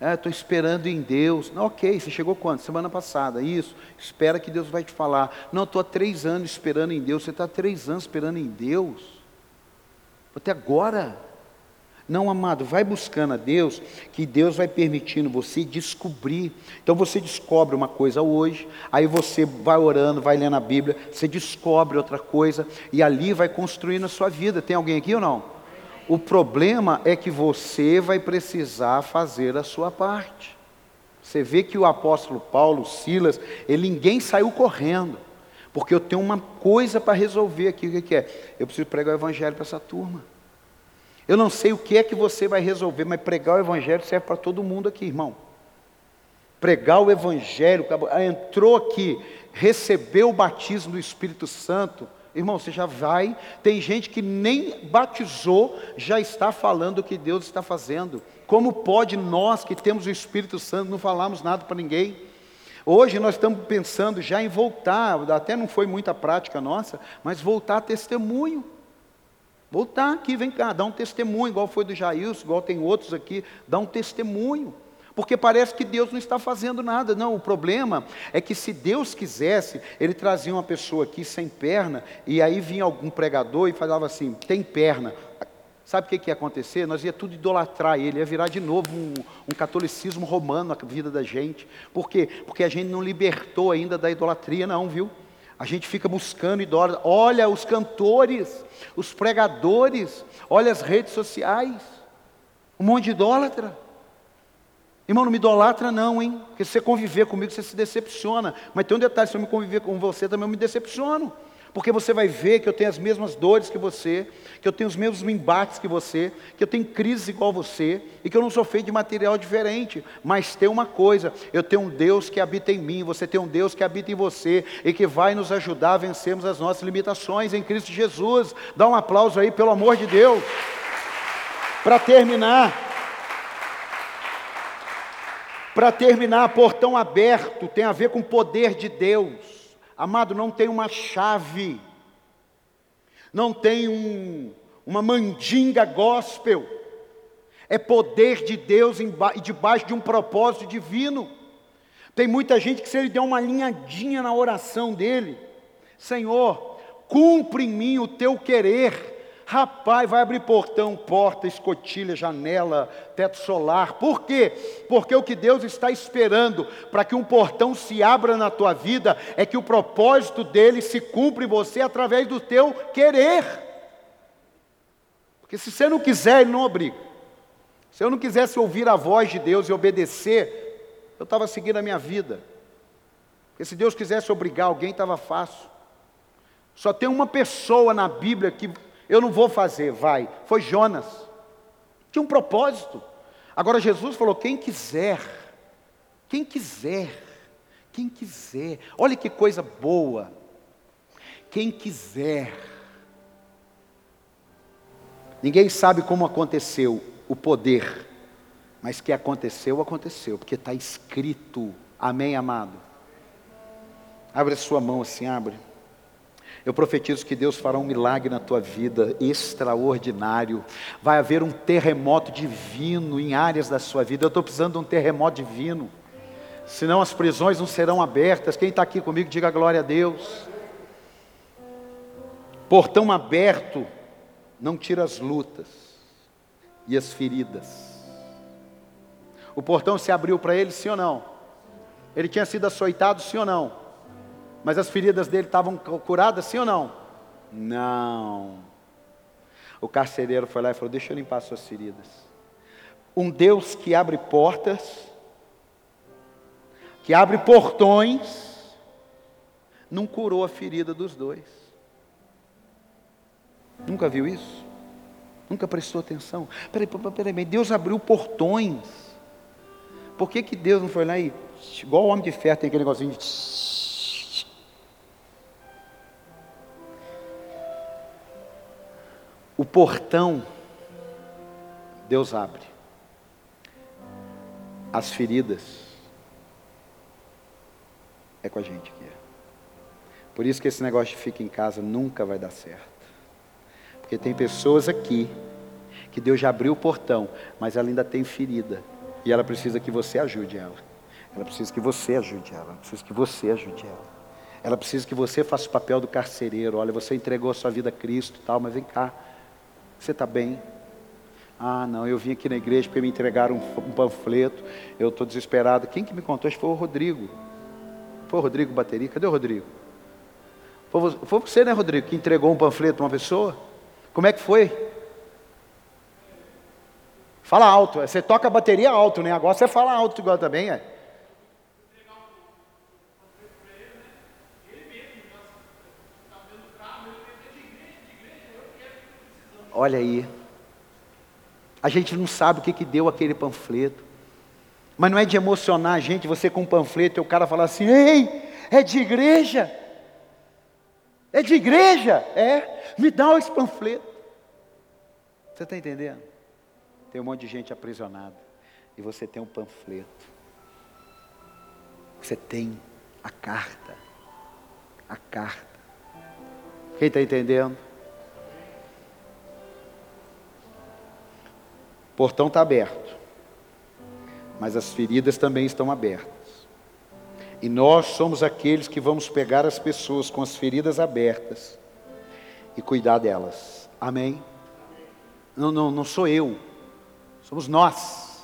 Estou é, esperando em Deus. Não, ok, você chegou quando? Semana passada. Isso. Espera que Deus vai te falar. Não, estou há três anos esperando em Deus. Você está há três anos esperando em Deus? Até agora. Não, amado, vai buscando a Deus, que Deus vai permitindo você descobrir. Então você descobre uma coisa hoje, aí você vai orando, vai lendo a Bíblia, você descobre outra coisa, e ali vai construindo a sua vida. Tem alguém aqui ou não? O problema é que você vai precisar fazer a sua parte. Você vê que o apóstolo Paulo, Silas, ele ninguém saiu correndo, porque eu tenho uma coisa para resolver aqui. O que é? Eu preciso pregar o evangelho para essa turma. Eu não sei o que é que você vai resolver, mas pregar o evangelho serve para todo mundo aqui, irmão. Pregar o evangelho, entrou aqui, recebeu o batismo do Espírito Santo, Irmão, você já vai. Tem gente que nem batizou, já está falando o que Deus está fazendo. Como pode nós que temos o Espírito Santo não falarmos nada para ninguém? Hoje nós estamos pensando já em voltar, até não foi muita prática nossa, mas voltar a testemunho. Voltar aqui, vem cá, dá um testemunho, igual foi do Jailson, igual tem outros aqui, dá um testemunho porque parece que Deus não está fazendo nada. Não, o problema é que se Deus quisesse, Ele trazia uma pessoa aqui sem perna, e aí vinha algum pregador e falava assim: tem perna. Sabe o que, que ia acontecer? Nós ia tudo idolatrar ele, ia virar de novo um, um catolicismo romano na vida da gente. Por quê? Porque a gente não libertou ainda da idolatria, não, viu? A gente fica buscando idólatras. Olha os cantores, os pregadores, olha as redes sociais. Um monte de idólatra. Irmão, não me idolatra não, hein? Porque se você conviver comigo, você se decepciona. Mas tem um detalhe, se eu me conviver com você, também eu me decepciono. Porque você vai ver que eu tenho as mesmas dores que você, que eu tenho os mesmos embates que você, que eu tenho crises igual você, e que eu não sou feito de material diferente. Mas tem uma coisa, eu tenho um Deus que habita em mim, você tem um Deus que habita em você, e que vai nos ajudar a vencermos as nossas limitações em Cristo Jesus. Dá um aplauso aí, pelo amor de Deus. Para terminar, Para terminar, portão aberto tem a ver com o poder de Deus. Amado, não tem uma chave, não tem um, uma mandinga gospel, é poder de Deus e debaixo de um propósito divino. Tem muita gente que, se ele der uma linhadinha na oração dele, Senhor, cumpre em mim o teu querer. Rapaz, vai abrir portão, porta, escotilha, janela, teto solar. Por quê? Porque o que Deus está esperando para que um portão se abra na tua vida é que o propósito dele se cumpra em você através do teu querer. Porque se você não quiser, ele não obriga. Se eu não quisesse ouvir a voz de Deus e obedecer, eu estava seguindo a minha vida. Porque se Deus quisesse obrigar alguém, estava fácil. Só tem uma pessoa na Bíblia que eu não vou fazer, vai. Foi Jonas. Tinha um propósito. Agora Jesus falou: quem quiser, quem quiser, quem quiser. Olha que coisa boa. Quem quiser. Ninguém sabe como aconteceu o poder, mas que aconteceu, aconteceu, porque está escrito. Amém, amado? Abre a sua mão assim, abre. Eu profetizo que Deus fará um milagre na tua vida, extraordinário. Vai haver um terremoto divino em áreas da sua vida. Eu estou precisando de um terremoto divino. Senão as prisões não serão abertas. Quem está aqui comigo, diga glória a Deus. Portão aberto não tira as lutas e as feridas. O portão se abriu para ele, sim ou não? Ele tinha sido açoitado, sim ou não? Mas as feridas dele estavam curadas, sim ou não? Não. O carcereiro foi lá e falou: Deixa eu limpar suas feridas. Um Deus que abre portas, que abre portões, não curou a ferida dos dois. Nunca viu isso? Nunca prestou atenção? Peraí, peraí, peraí, Deus abriu portões. Por que, que Deus não foi lá e, igual o homem de ferro, tem aquele negocinho de O portão, Deus abre. As feridas, é com a gente aqui. Por isso que esse negócio de fica em casa nunca vai dar certo. Porque tem pessoas aqui que Deus já abriu o portão, mas ela ainda tem ferida. E ela precisa que você ajude ela. Ela precisa que você ajude ela. Ela precisa que você ajude ela. Ela precisa que você faça o papel do carcereiro. Olha, você entregou a sua vida a Cristo, tal, mas vem cá. Você está bem? Ah, não, eu vim aqui na igreja porque me entregaram um, panfleto, eu estou desesperado. Quem que me contou? Que foi o Rodrigo. Foi o Rodrigo Bateria? Cadê o Rodrigo? Foi, você, né, Rodrigo, que entregou um panfleto para uma pessoa? Como é que foi? Fala alto, você toca a bateria alto, né? Agora você fala alto igual também, é. Olha aí. A gente não sabe o que, que deu aquele panfleto. Mas não é de emocionar a gente, você com um panfleto e o cara falar assim: ei, é de igreja. É de igreja. É, me dá esse panfleto. Você está entendendo? Tem um monte de gente aprisionada. E você tem um panfleto. Você tem a carta. A carta. Quem está entendendo? Portão está aberto, mas as feridas também estão abertas. E nós somos aqueles que vamos pegar as pessoas com as feridas abertas e cuidar delas. Amém? Não, não, não sou eu, somos nós.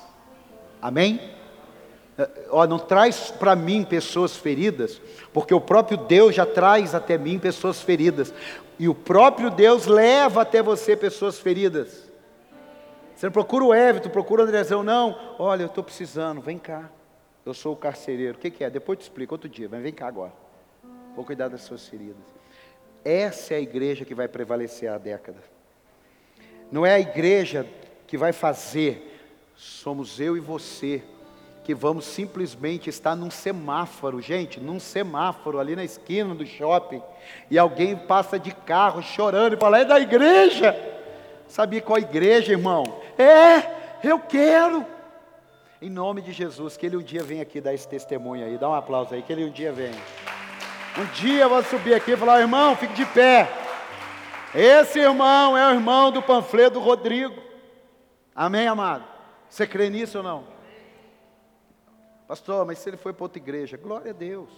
Amém? Ó, não traz para mim pessoas feridas, porque o próprio Deus já traz até mim pessoas feridas, e o próprio Deus leva até você pessoas feridas. Você não procura o Everton, procura o Andrezão, não. Olha, eu estou precisando, vem cá. Eu sou o carcereiro. O que, que, é? Depois te explico, outro dia, mas vem cá agora. Vou cuidar das suas feridas. Essa é a igreja que vai prevalecer a década. Não é a igreja que vai fazer, somos eu e você, que vamos simplesmente estar num semáforo, gente, num semáforo ali na esquina do shopping, e alguém passa de carro chorando e fala: é da igreja. Sabia qual igreja, irmão? É, eu quero. Em nome de Jesus, que ele um dia venha aqui dar esse testemunho aí. Dá um aplauso aí, que ele um dia venha. Um dia eu vou subir aqui e falar, irmão, fique de pé. Esse irmão é o irmão do panfleto Rodrigo. Amém, amado? Você crê nisso ou não? Pastor, mas se ele foi para outra igreja, glória a Deus.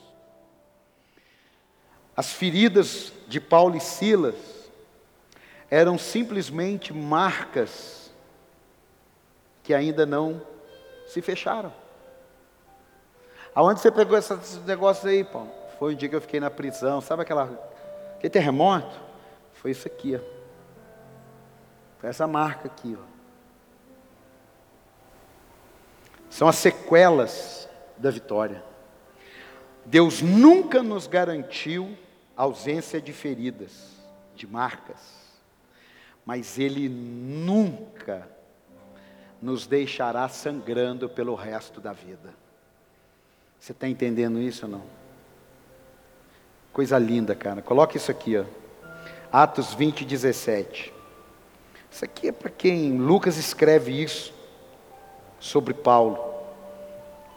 As feridas de Paulo e Silas eram simplesmente marcas que ainda não se fecharam. Aonde você pegou esses negócios aí, Paulo? Foi um dia que eu fiquei na prisão, sabe aquela, aquele terremoto? Foi isso aqui, ó. Foi essa marca aqui, ó. São as sequelas da vitória. Deus nunca nos garantiu ausência de feridas, de marcas, mas Ele nunca nos deixará sangrando pelo resto da vida. Você está entendendo isso ou não? Coisa linda, cara. Coloca isso aqui, ó. Atos 20, 17. Isso aqui é para quem Lucas escreve isso sobre Paulo.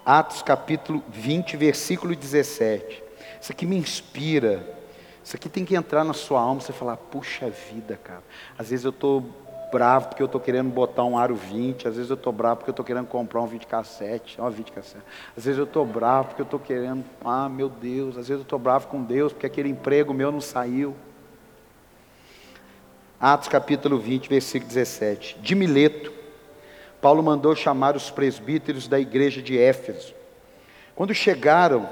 Atos capítulo 20, versículo 17. Isso aqui me inspira. Isso aqui tem que entrar na sua alma. Você falar, puxa vida, cara. Às vezes eu estou bravo porque eu estou querendo botar um aro 20. Às vezes eu estou bravo porque eu estou querendo comprar um 20 cassete. Uma 20 cassete. Às vezes eu estou bravo porque eu estou querendo. Ah, meu Deus. Às vezes eu estou bravo com Deus porque aquele emprego meu não saiu. Atos capítulo 20, versículo 17. De Mileto Paulo mandou chamar os presbíteros da igreja de Éfeso. Quando chegaram,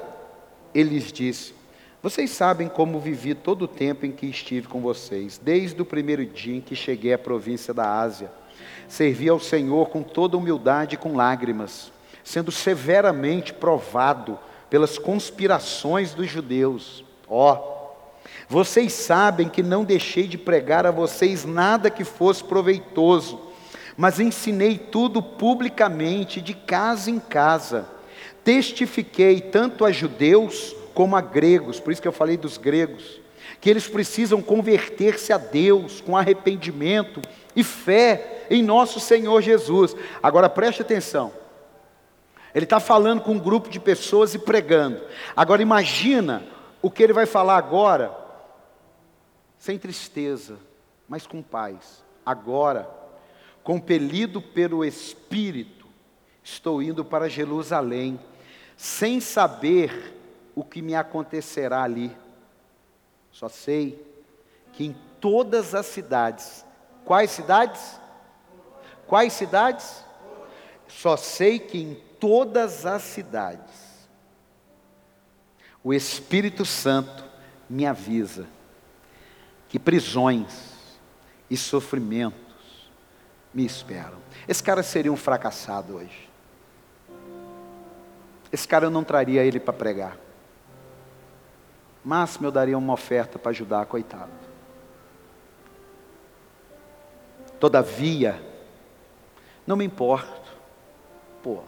ele lhes disse: Vocês sabem como vivi todo o tempo em que estive com vocês, desde o primeiro dia em que cheguei à província da Ásia. Servi ao Senhor com toda humildade e com lágrimas, sendo severamente provado pelas conspirações dos judeus. Ó, oh, vocês sabem que não deixei de pregar a vocês nada que fosse proveitoso mas ensinei tudo publicamente, de casa em casa. Testifiquei tanto a judeus como a gregos, por isso que eu falei dos gregos, que eles precisam converter-se a Deus com arrependimento e fé em nosso Senhor Jesus. Agora preste atenção. Ele está falando com um grupo de pessoas e pregando. Agora imagina o que ele vai falar agora, sem tristeza, mas com paz. Agora, compelido pelo Espírito, estou indo para Jerusalém, sem saber o que me acontecerá ali. Só sei que em todas as cidades, quais cidades? Quais cidades? Só sei que em todas as cidades, o Espírito Santo me avisa que prisões e sofrimento me esperam. Esse cara seria um fracassado hoje. Esse cara eu não traria ele para pregar. Máximo eu daria uma oferta para ajudar, coitado. Todavia, não me importo. Pô.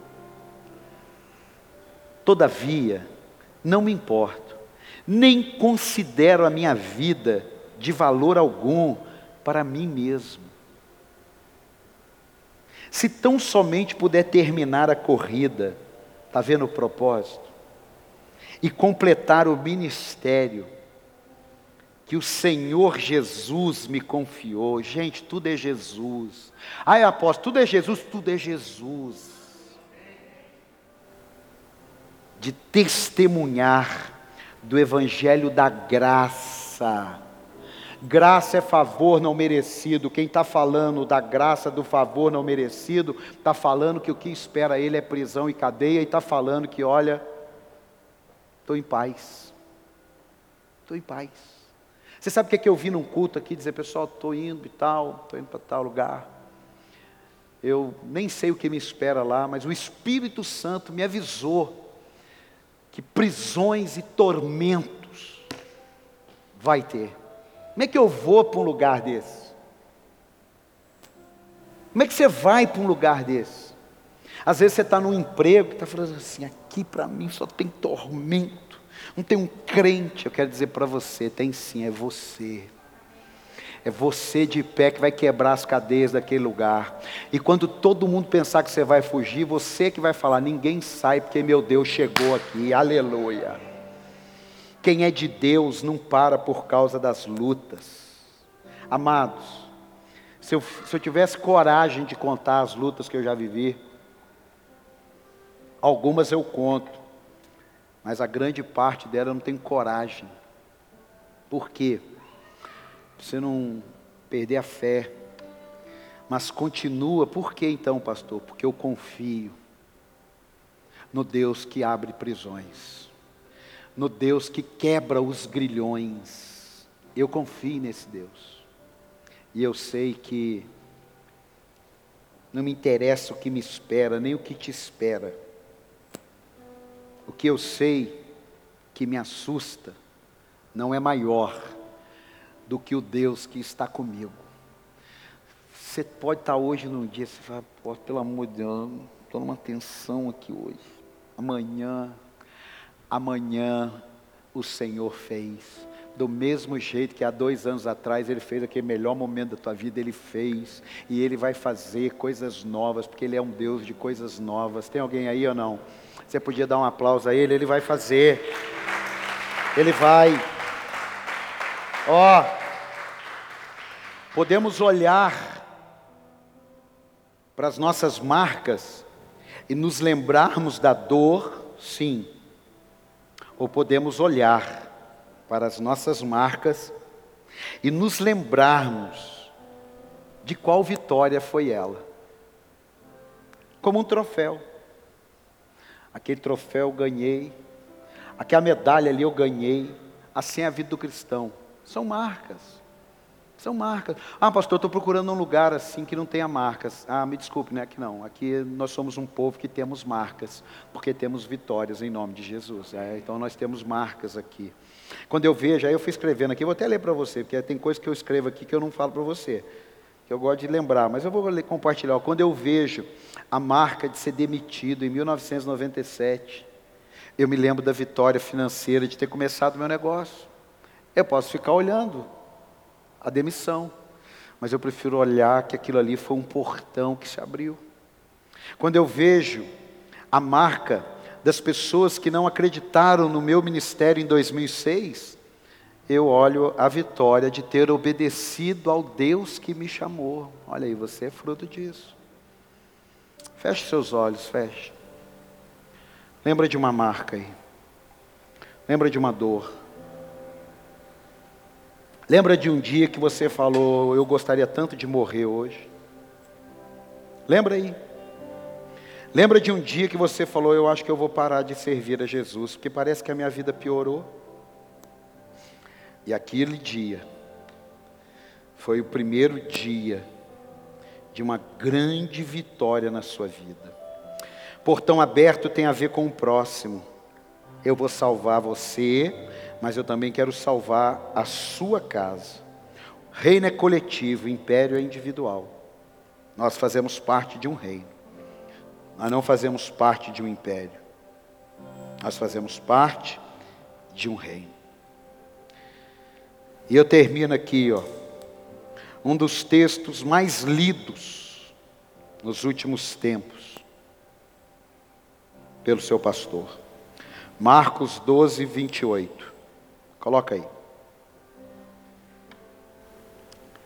Todavia, não me importo. Nem considero a minha vida de valor algum para mim mesmo. Se tão somente puder terminar a corrida, está vendo o propósito? E completar o ministério que o Senhor Jesus me confiou. Gente, tudo é Jesus. Ai, apóstolo, tudo é Jesus, tudo é Jesus. De testemunhar do Evangelho da graça Graça é favor não merecido. Quem está falando da graça do favor não merecido, está falando que o que espera ele é prisão e cadeia, e está falando que, olha, estou em paz. Estou em paz. Você sabe o que, é que eu vi num culto aqui, dizer, pessoal, estou indo e tal, estou indo para tal lugar. Eu nem sei o que me espera lá, mas o Espírito Santo me avisou que prisões e tormentos vai ter. Como é que eu vou para um lugar desse? Como é que você vai para um lugar desse? Às vezes você está num emprego que está falando assim, aqui para mim só tem tormento, não tem um crente. Eu quero dizer para você, tem sim, é você. É você de pé que vai quebrar as cadeias daquele lugar. E quando todo mundo pensar que você vai fugir, você que vai falar: ninguém sai, porque meu Deus chegou aqui. Aleluia. Quem é de Deus não para por causa das lutas. Amados, se eu, se eu tivesse coragem de contar as lutas que eu já vivi, algumas eu conto, mas a grande parte dela não tenho coragem. Por quê? você não perder a fé. Mas continua, por que então, pastor? Porque eu confio no Deus que abre prisões, no Deus que quebra os grilhões. Eu confio nesse Deus. E eu sei que não me interessa o que me espera, nem o que te espera. O que eu sei que me assusta não é maior do que o Deus que está comigo. Você pode estar hoje num dia, você fala, pô, pelo amor de Deus, estou numa tensão aqui hoje. Amanhã, amanhã o Senhor fez. Do mesmo jeito que há dois anos atrás Ele fez aquele melhor momento da tua vida, Ele fez. E Ele vai fazer coisas novas, porque Ele é um Deus de coisas novas. Tem alguém aí ou não? Você podia dar um aplauso a Ele, Ele vai fazer. Ele vai. Ó, oh, Podemos olhar para as nossas marcas e nos lembrarmos da dor, sim. Ou podemos olhar para as nossas marcas e nos lembrarmos de qual vitória foi ela. Como um troféu. Aquele troféu eu ganhei, aquela medalha ali eu ganhei. Assim é a vida do cristão. São marcas. São marcas. Ah, pastor, estou procurando um lugar assim que não tenha marcas. Ah, me desculpe, né? Aqui não. Aqui nós somos um povo que temos marcas, porque temos vitórias em nome de Jesus. É, então nós temos marcas aqui. Quando eu vejo, aí eu fui escrevendo aqui, vou até ler para você, porque tem coisas que eu escrevo aqui que eu não falo para você, que eu gosto de lembrar, mas eu vou compartilhar. Quando eu vejo a marca de ser demitido em 1997, eu me lembro da vitória financeira de ter começado meu negócio. Eu posso ficar olhando a demissão. Mas eu prefiro olhar que aquilo ali foi um portão que se abriu. Quando eu vejo a marca das pessoas que não acreditaram no meu ministério em 2006, eu olho a vitória de ter obedecido ao Deus que me chamou. Olha aí, você é fruto disso. Feche seus olhos, feche. Lembra de uma marca aí. Lembra de uma dor. Lembra de um dia que você falou, eu gostaria tanto de morrer hoje? Lembra aí? Lembra de um dia que você falou, eu acho que eu vou parar de servir a Jesus, porque parece que a minha vida piorou? E aquele dia foi o primeiro dia de uma grande vitória na sua vida. Portão aberto tem a ver com o próximo. Eu vou salvar você, mas eu também quero salvar a sua casa. Reino é coletivo, império é individual. Nós fazemos parte de um reino. Nós não fazemos parte de um império. Nós fazemos parte de um reino. E eu termino aqui, ó, um dos textos mais lidos nos últimos tempos pelo seu pastor. Marcos 12, 28. Coloca aí.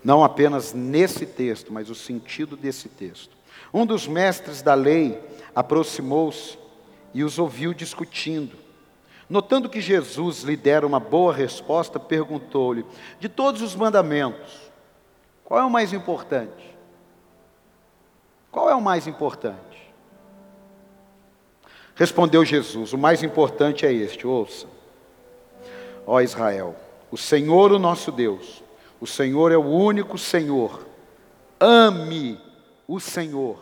Não apenas nesse texto, mas o sentido desse texto. Um dos mestres da lei aproximou-se e os ouviu discutindo. Notando que Jesus lhe dera uma boa resposta, perguntou-lhe: De todos os mandamentos, qual é o mais importante? Qual é o mais importante? Respondeu Jesus: O mais importante é este, ouça ó Israel: O Senhor, o nosso Deus, o Senhor é o único Senhor. Ame o Senhor,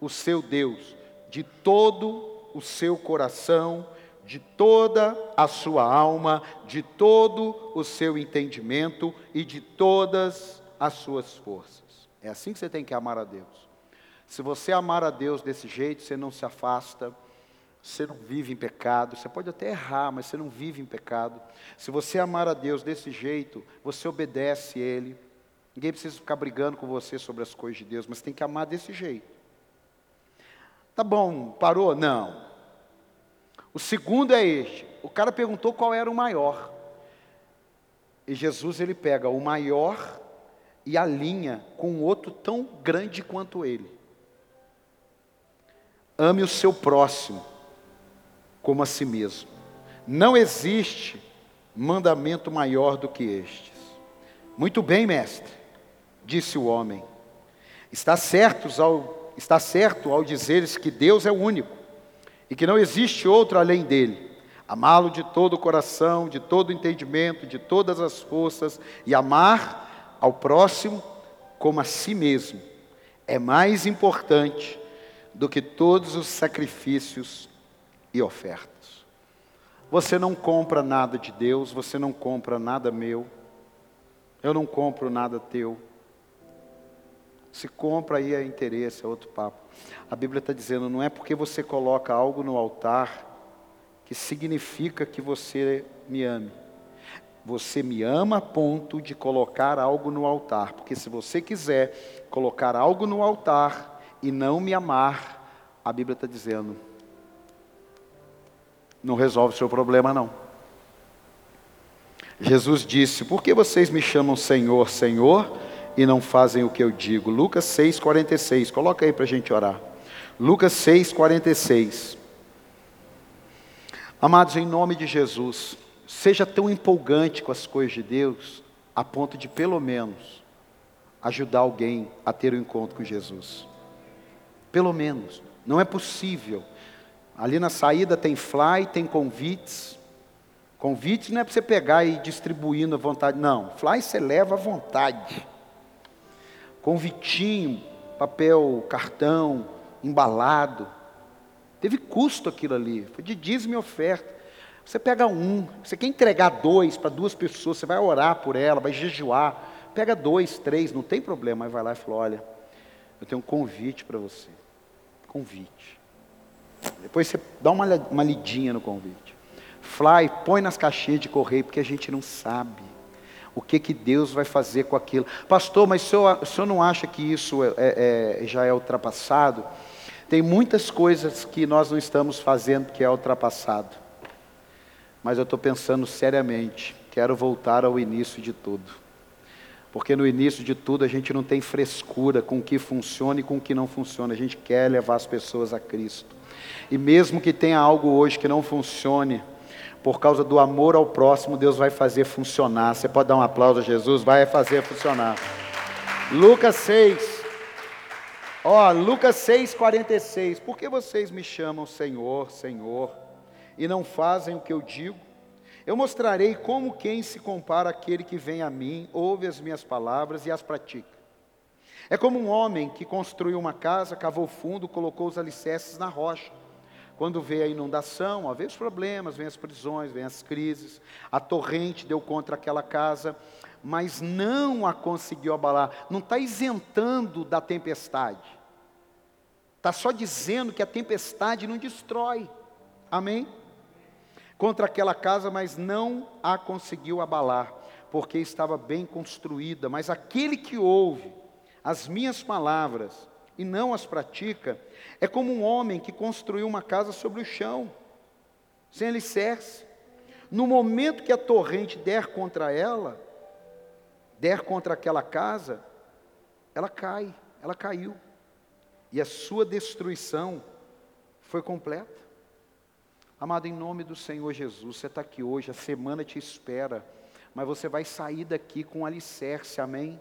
o seu Deus, de todo o seu coração, de toda a sua alma, de todo o seu entendimento e de todas as suas forças. É assim que você tem que amar a Deus. Se você amar a Deus desse jeito, você não se afasta, você não vive em pecado, você pode até errar, mas você não vive em pecado. Se você amar a Deus desse jeito, você obedece Ele, Ninguém precisa ficar brigando com você sobre as coisas de Deus, mas tem que amar desse jeito. Tá bom, parou? Não. O segundo é este. O cara perguntou qual era o maior. E Jesus ele pega o maior e alinha com outro tão grande quanto ele. Ame o seu próximo como a si mesmo. Não existe mandamento maior do que estes. Muito bem, mestre, disse o homem. Está certo ao, está certo ao dizeres que Deus é o único e que não existe outro além dele. Amá-lo de todo o coração, de todo o entendimento, de todas as forças e amar ao próximo como a si mesmo é mais importante do que todos os sacrifícios e ofertas. Você não compra nada de Deus, você não compra nada meu, eu não compro nada teu. Se compra aí é interesse, é outro papo. A Bíblia está dizendo, não é porque você coloca algo no altar que significa que você me ame. Você me ama a ponto de colocar algo no altar, porque se você quiser colocar algo no altar e não me amar, a Bíblia está dizendo, não resolve o seu problema, não. Jesus disse: Por que vocês me chamam Senhor, Senhor, e não fazem o que eu digo? Lucas 6, 46. Coloca aí para a gente orar. Lucas 6, 46. Amados, em nome de Jesus, seja tão empolgante com as coisas de Deus, a ponto de, pelo menos, ajudar alguém a ter um encontro com Jesus. Pelo menos. Não é possível Ali na saída tem fly, tem convites. Convites não é para você pegar e ir distribuindo à vontade, não. Fly você leva à vontade. Convitinho, papel, cartão, embalado. Teve custo aquilo ali, foi de dízimo e oferta. Você pega um, você quer entregar dois para duas pessoas, você vai orar por ela, vai jejuar. Pega dois, três, não tem problema. Aí vai lá e fala: Olha, eu tenho um convite para você. Convite. Depois você dá uma, uma lidinha no convite. Fly, põe nas caixinhas de correio, porque a gente não sabe o que, que Deus vai fazer com aquilo. Pastor, mas o senhor, o senhor não acha que isso é, é, é, já é ultrapassado? Tem muitas coisas que nós não estamos fazendo que é ultrapassado. Mas eu estou pensando seriamente, quero voltar ao início de tudo. Porque no início de tudo a gente não tem frescura com o que funciona e com o que não funciona. A gente quer levar as pessoas a Cristo. E mesmo que tenha algo hoje que não funcione, por causa do amor ao próximo, Deus vai fazer funcionar. Você pode dar um aplauso a Jesus? Vai fazer funcionar. Lucas 6. Ó, Lucas 6, 46. Por que vocês me chamam Senhor, Senhor, e não fazem o que eu digo? Eu mostrarei como quem se compara àquele que vem a mim, ouve as minhas palavras e as pratica. É como um homem que construiu uma casa, cavou fundo, colocou os alicerces na rocha. Quando veio a inundação, ó, veio os problemas, vem as prisões, vem as crises, a torrente deu contra aquela casa, mas não a conseguiu abalar. Não está isentando da tempestade. Está só dizendo que a tempestade não destrói. Amém? Contra aquela casa, mas não a conseguiu abalar, porque estava bem construída. Mas aquele que ouve, as minhas palavras e não as pratica, é como um homem que construiu uma casa sobre o chão, sem alicerce. No momento que a torrente der contra ela, der contra aquela casa, ela cai, ela caiu. E a sua destruição foi completa. Amado, em nome do Senhor Jesus, você está aqui hoje, a semana te espera, mas você vai sair daqui com alicerce, amém?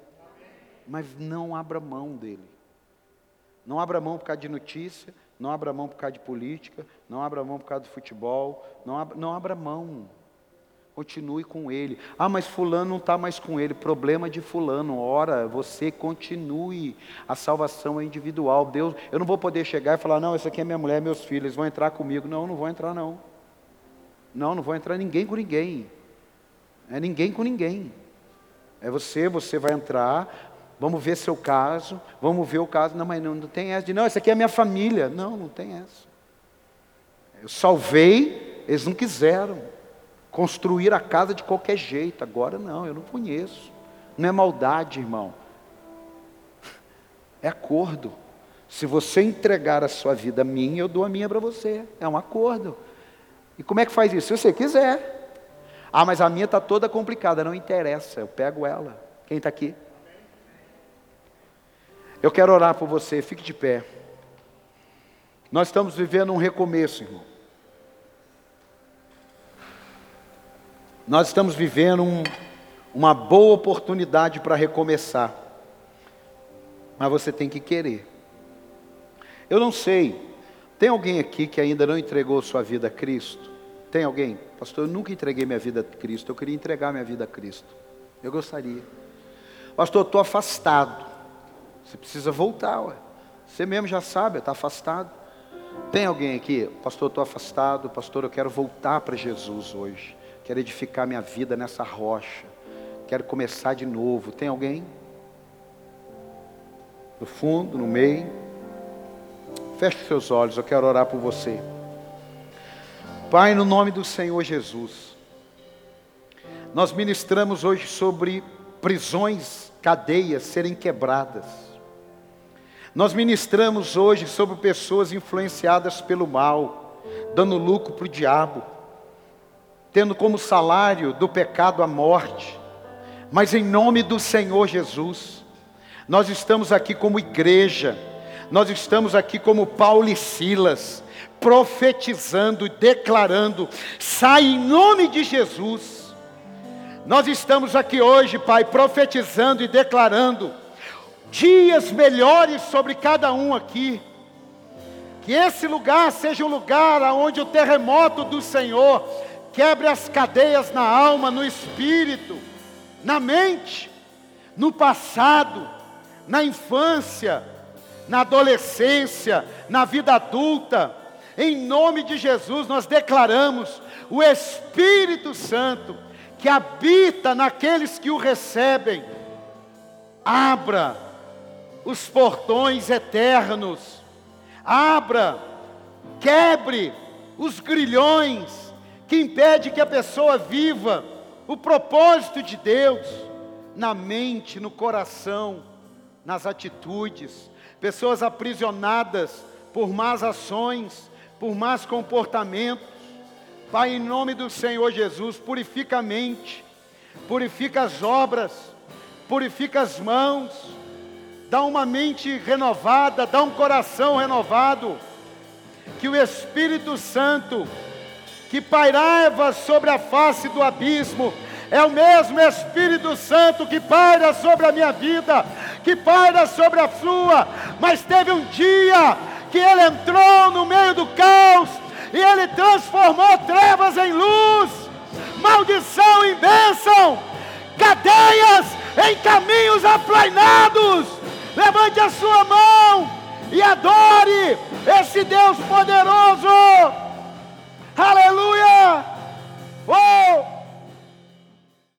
mas não abra mão dele. Não abra mão por causa de notícia, não abra mão por causa de política, não abra mão por causa do futebol, não abra, não abra mão. Continue com ele. Ah, mas fulano não está mais com ele. Problema de fulano. Ora, você continue. A salvação é individual. Deus, eu não vou poder chegar e falar, não, essa aqui é minha mulher, meus filhos, eles vão entrar comigo. Não, não vou entrar não. Não, não vou entrar ninguém com ninguém. É ninguém com ninguém. É você, você vai entrar, Vamos ver seu caso, vamos ver o caso. Não, mas não, não tem essa de, não, essa aqui é a minha família. Não, não tem essa. Eu salvei, eles não quiseram construir a casa de qualquer jeito. Agora não, eu não conheço. Não é maldade, irmão. É acordo. Se você entregar a sua vida a mim, eu dou a minha para você. É um acordo. E como é que faz isso? Se você quiser. Ah, mas a minha está toda complicada. Não interessa, eu pego ela. Quem está aqui? Eu quero orar por você, fique de pé. Nós estamos vivendo um recomeço, irmão. Nós estamos vivendo um, uma boa oportunidade para recomeçar, mas você tem que querer. Eu não sei, tem alguém aqui que ainda não entregou sua vida a Cristo? Tem alguém? Pastor, eu nunca entreguei minha vida a Cristo, eu queria entregar minha vida a Cristo. Eu gostaria. Pastor, eu estou afastado. Você precisa voltar, ué. Você mesmo já sabe, está afastado. Tem alguém aqui? Pastor, estou afastado. Pastor, eu quero voltar para Jesus hoje. Quero edificar minha vida nessa rocha. Quero começar de novo. Tem alguém? No fundo, no meio. Feche seus olhos, eu quero orar por você. Pai, no nome do Senhor Jesus, nós ministramos hoje sobre prisões, cadeias serem quebradas. Nós ministramos hoje sobre pessoas influenciadas pelo mal, dando lucro para o diabo tendo como salário do pecado a morte, mas em nome do Senhor Jesus, nós estamos aqui como igreja, nós estamos aqui como Paulo e Silas, profetizando e declarando: sai em nome de Jesus. Nós estamos aqui hoje, Pai, profetizando e declarando dias melhores sobre cada um aqui. Que esse lugar seja um lugar onde o terremoto do Senhor quebre as cadeias na alma, no espírito, na mente, no passado, na infância, na adolescência, na vida adulta. Em nome de Jesus, nós declaramos o Espírito Santo que habita naqueles que o recebem. Abra os portões eternos, abra, quebre os grilhões, que impede que a pessoa viva o propósito de Deus na mente, no coração, nas atitudes. Pessoas aprisionadas por más ações, por más comportamentos. Pai, em nome do Senhor Jesus, purifica a mente, purifica as obras, purifica as mãos, dá uma mente renovada, dá um coração renovado. Que o Espírito Santo que pairava sobre a face do abismo, é o mesmo Espírito Santo que paira sobre a minha vida, que paira sobre a sua, mas teve um dia que ele entrou no meio do caos e ele transformou trevas em luz, maldição em bênção, cadeias em caminhos aplainados. Levante a sua mão e adore esse Deus poderoso. Aleluia! Oh!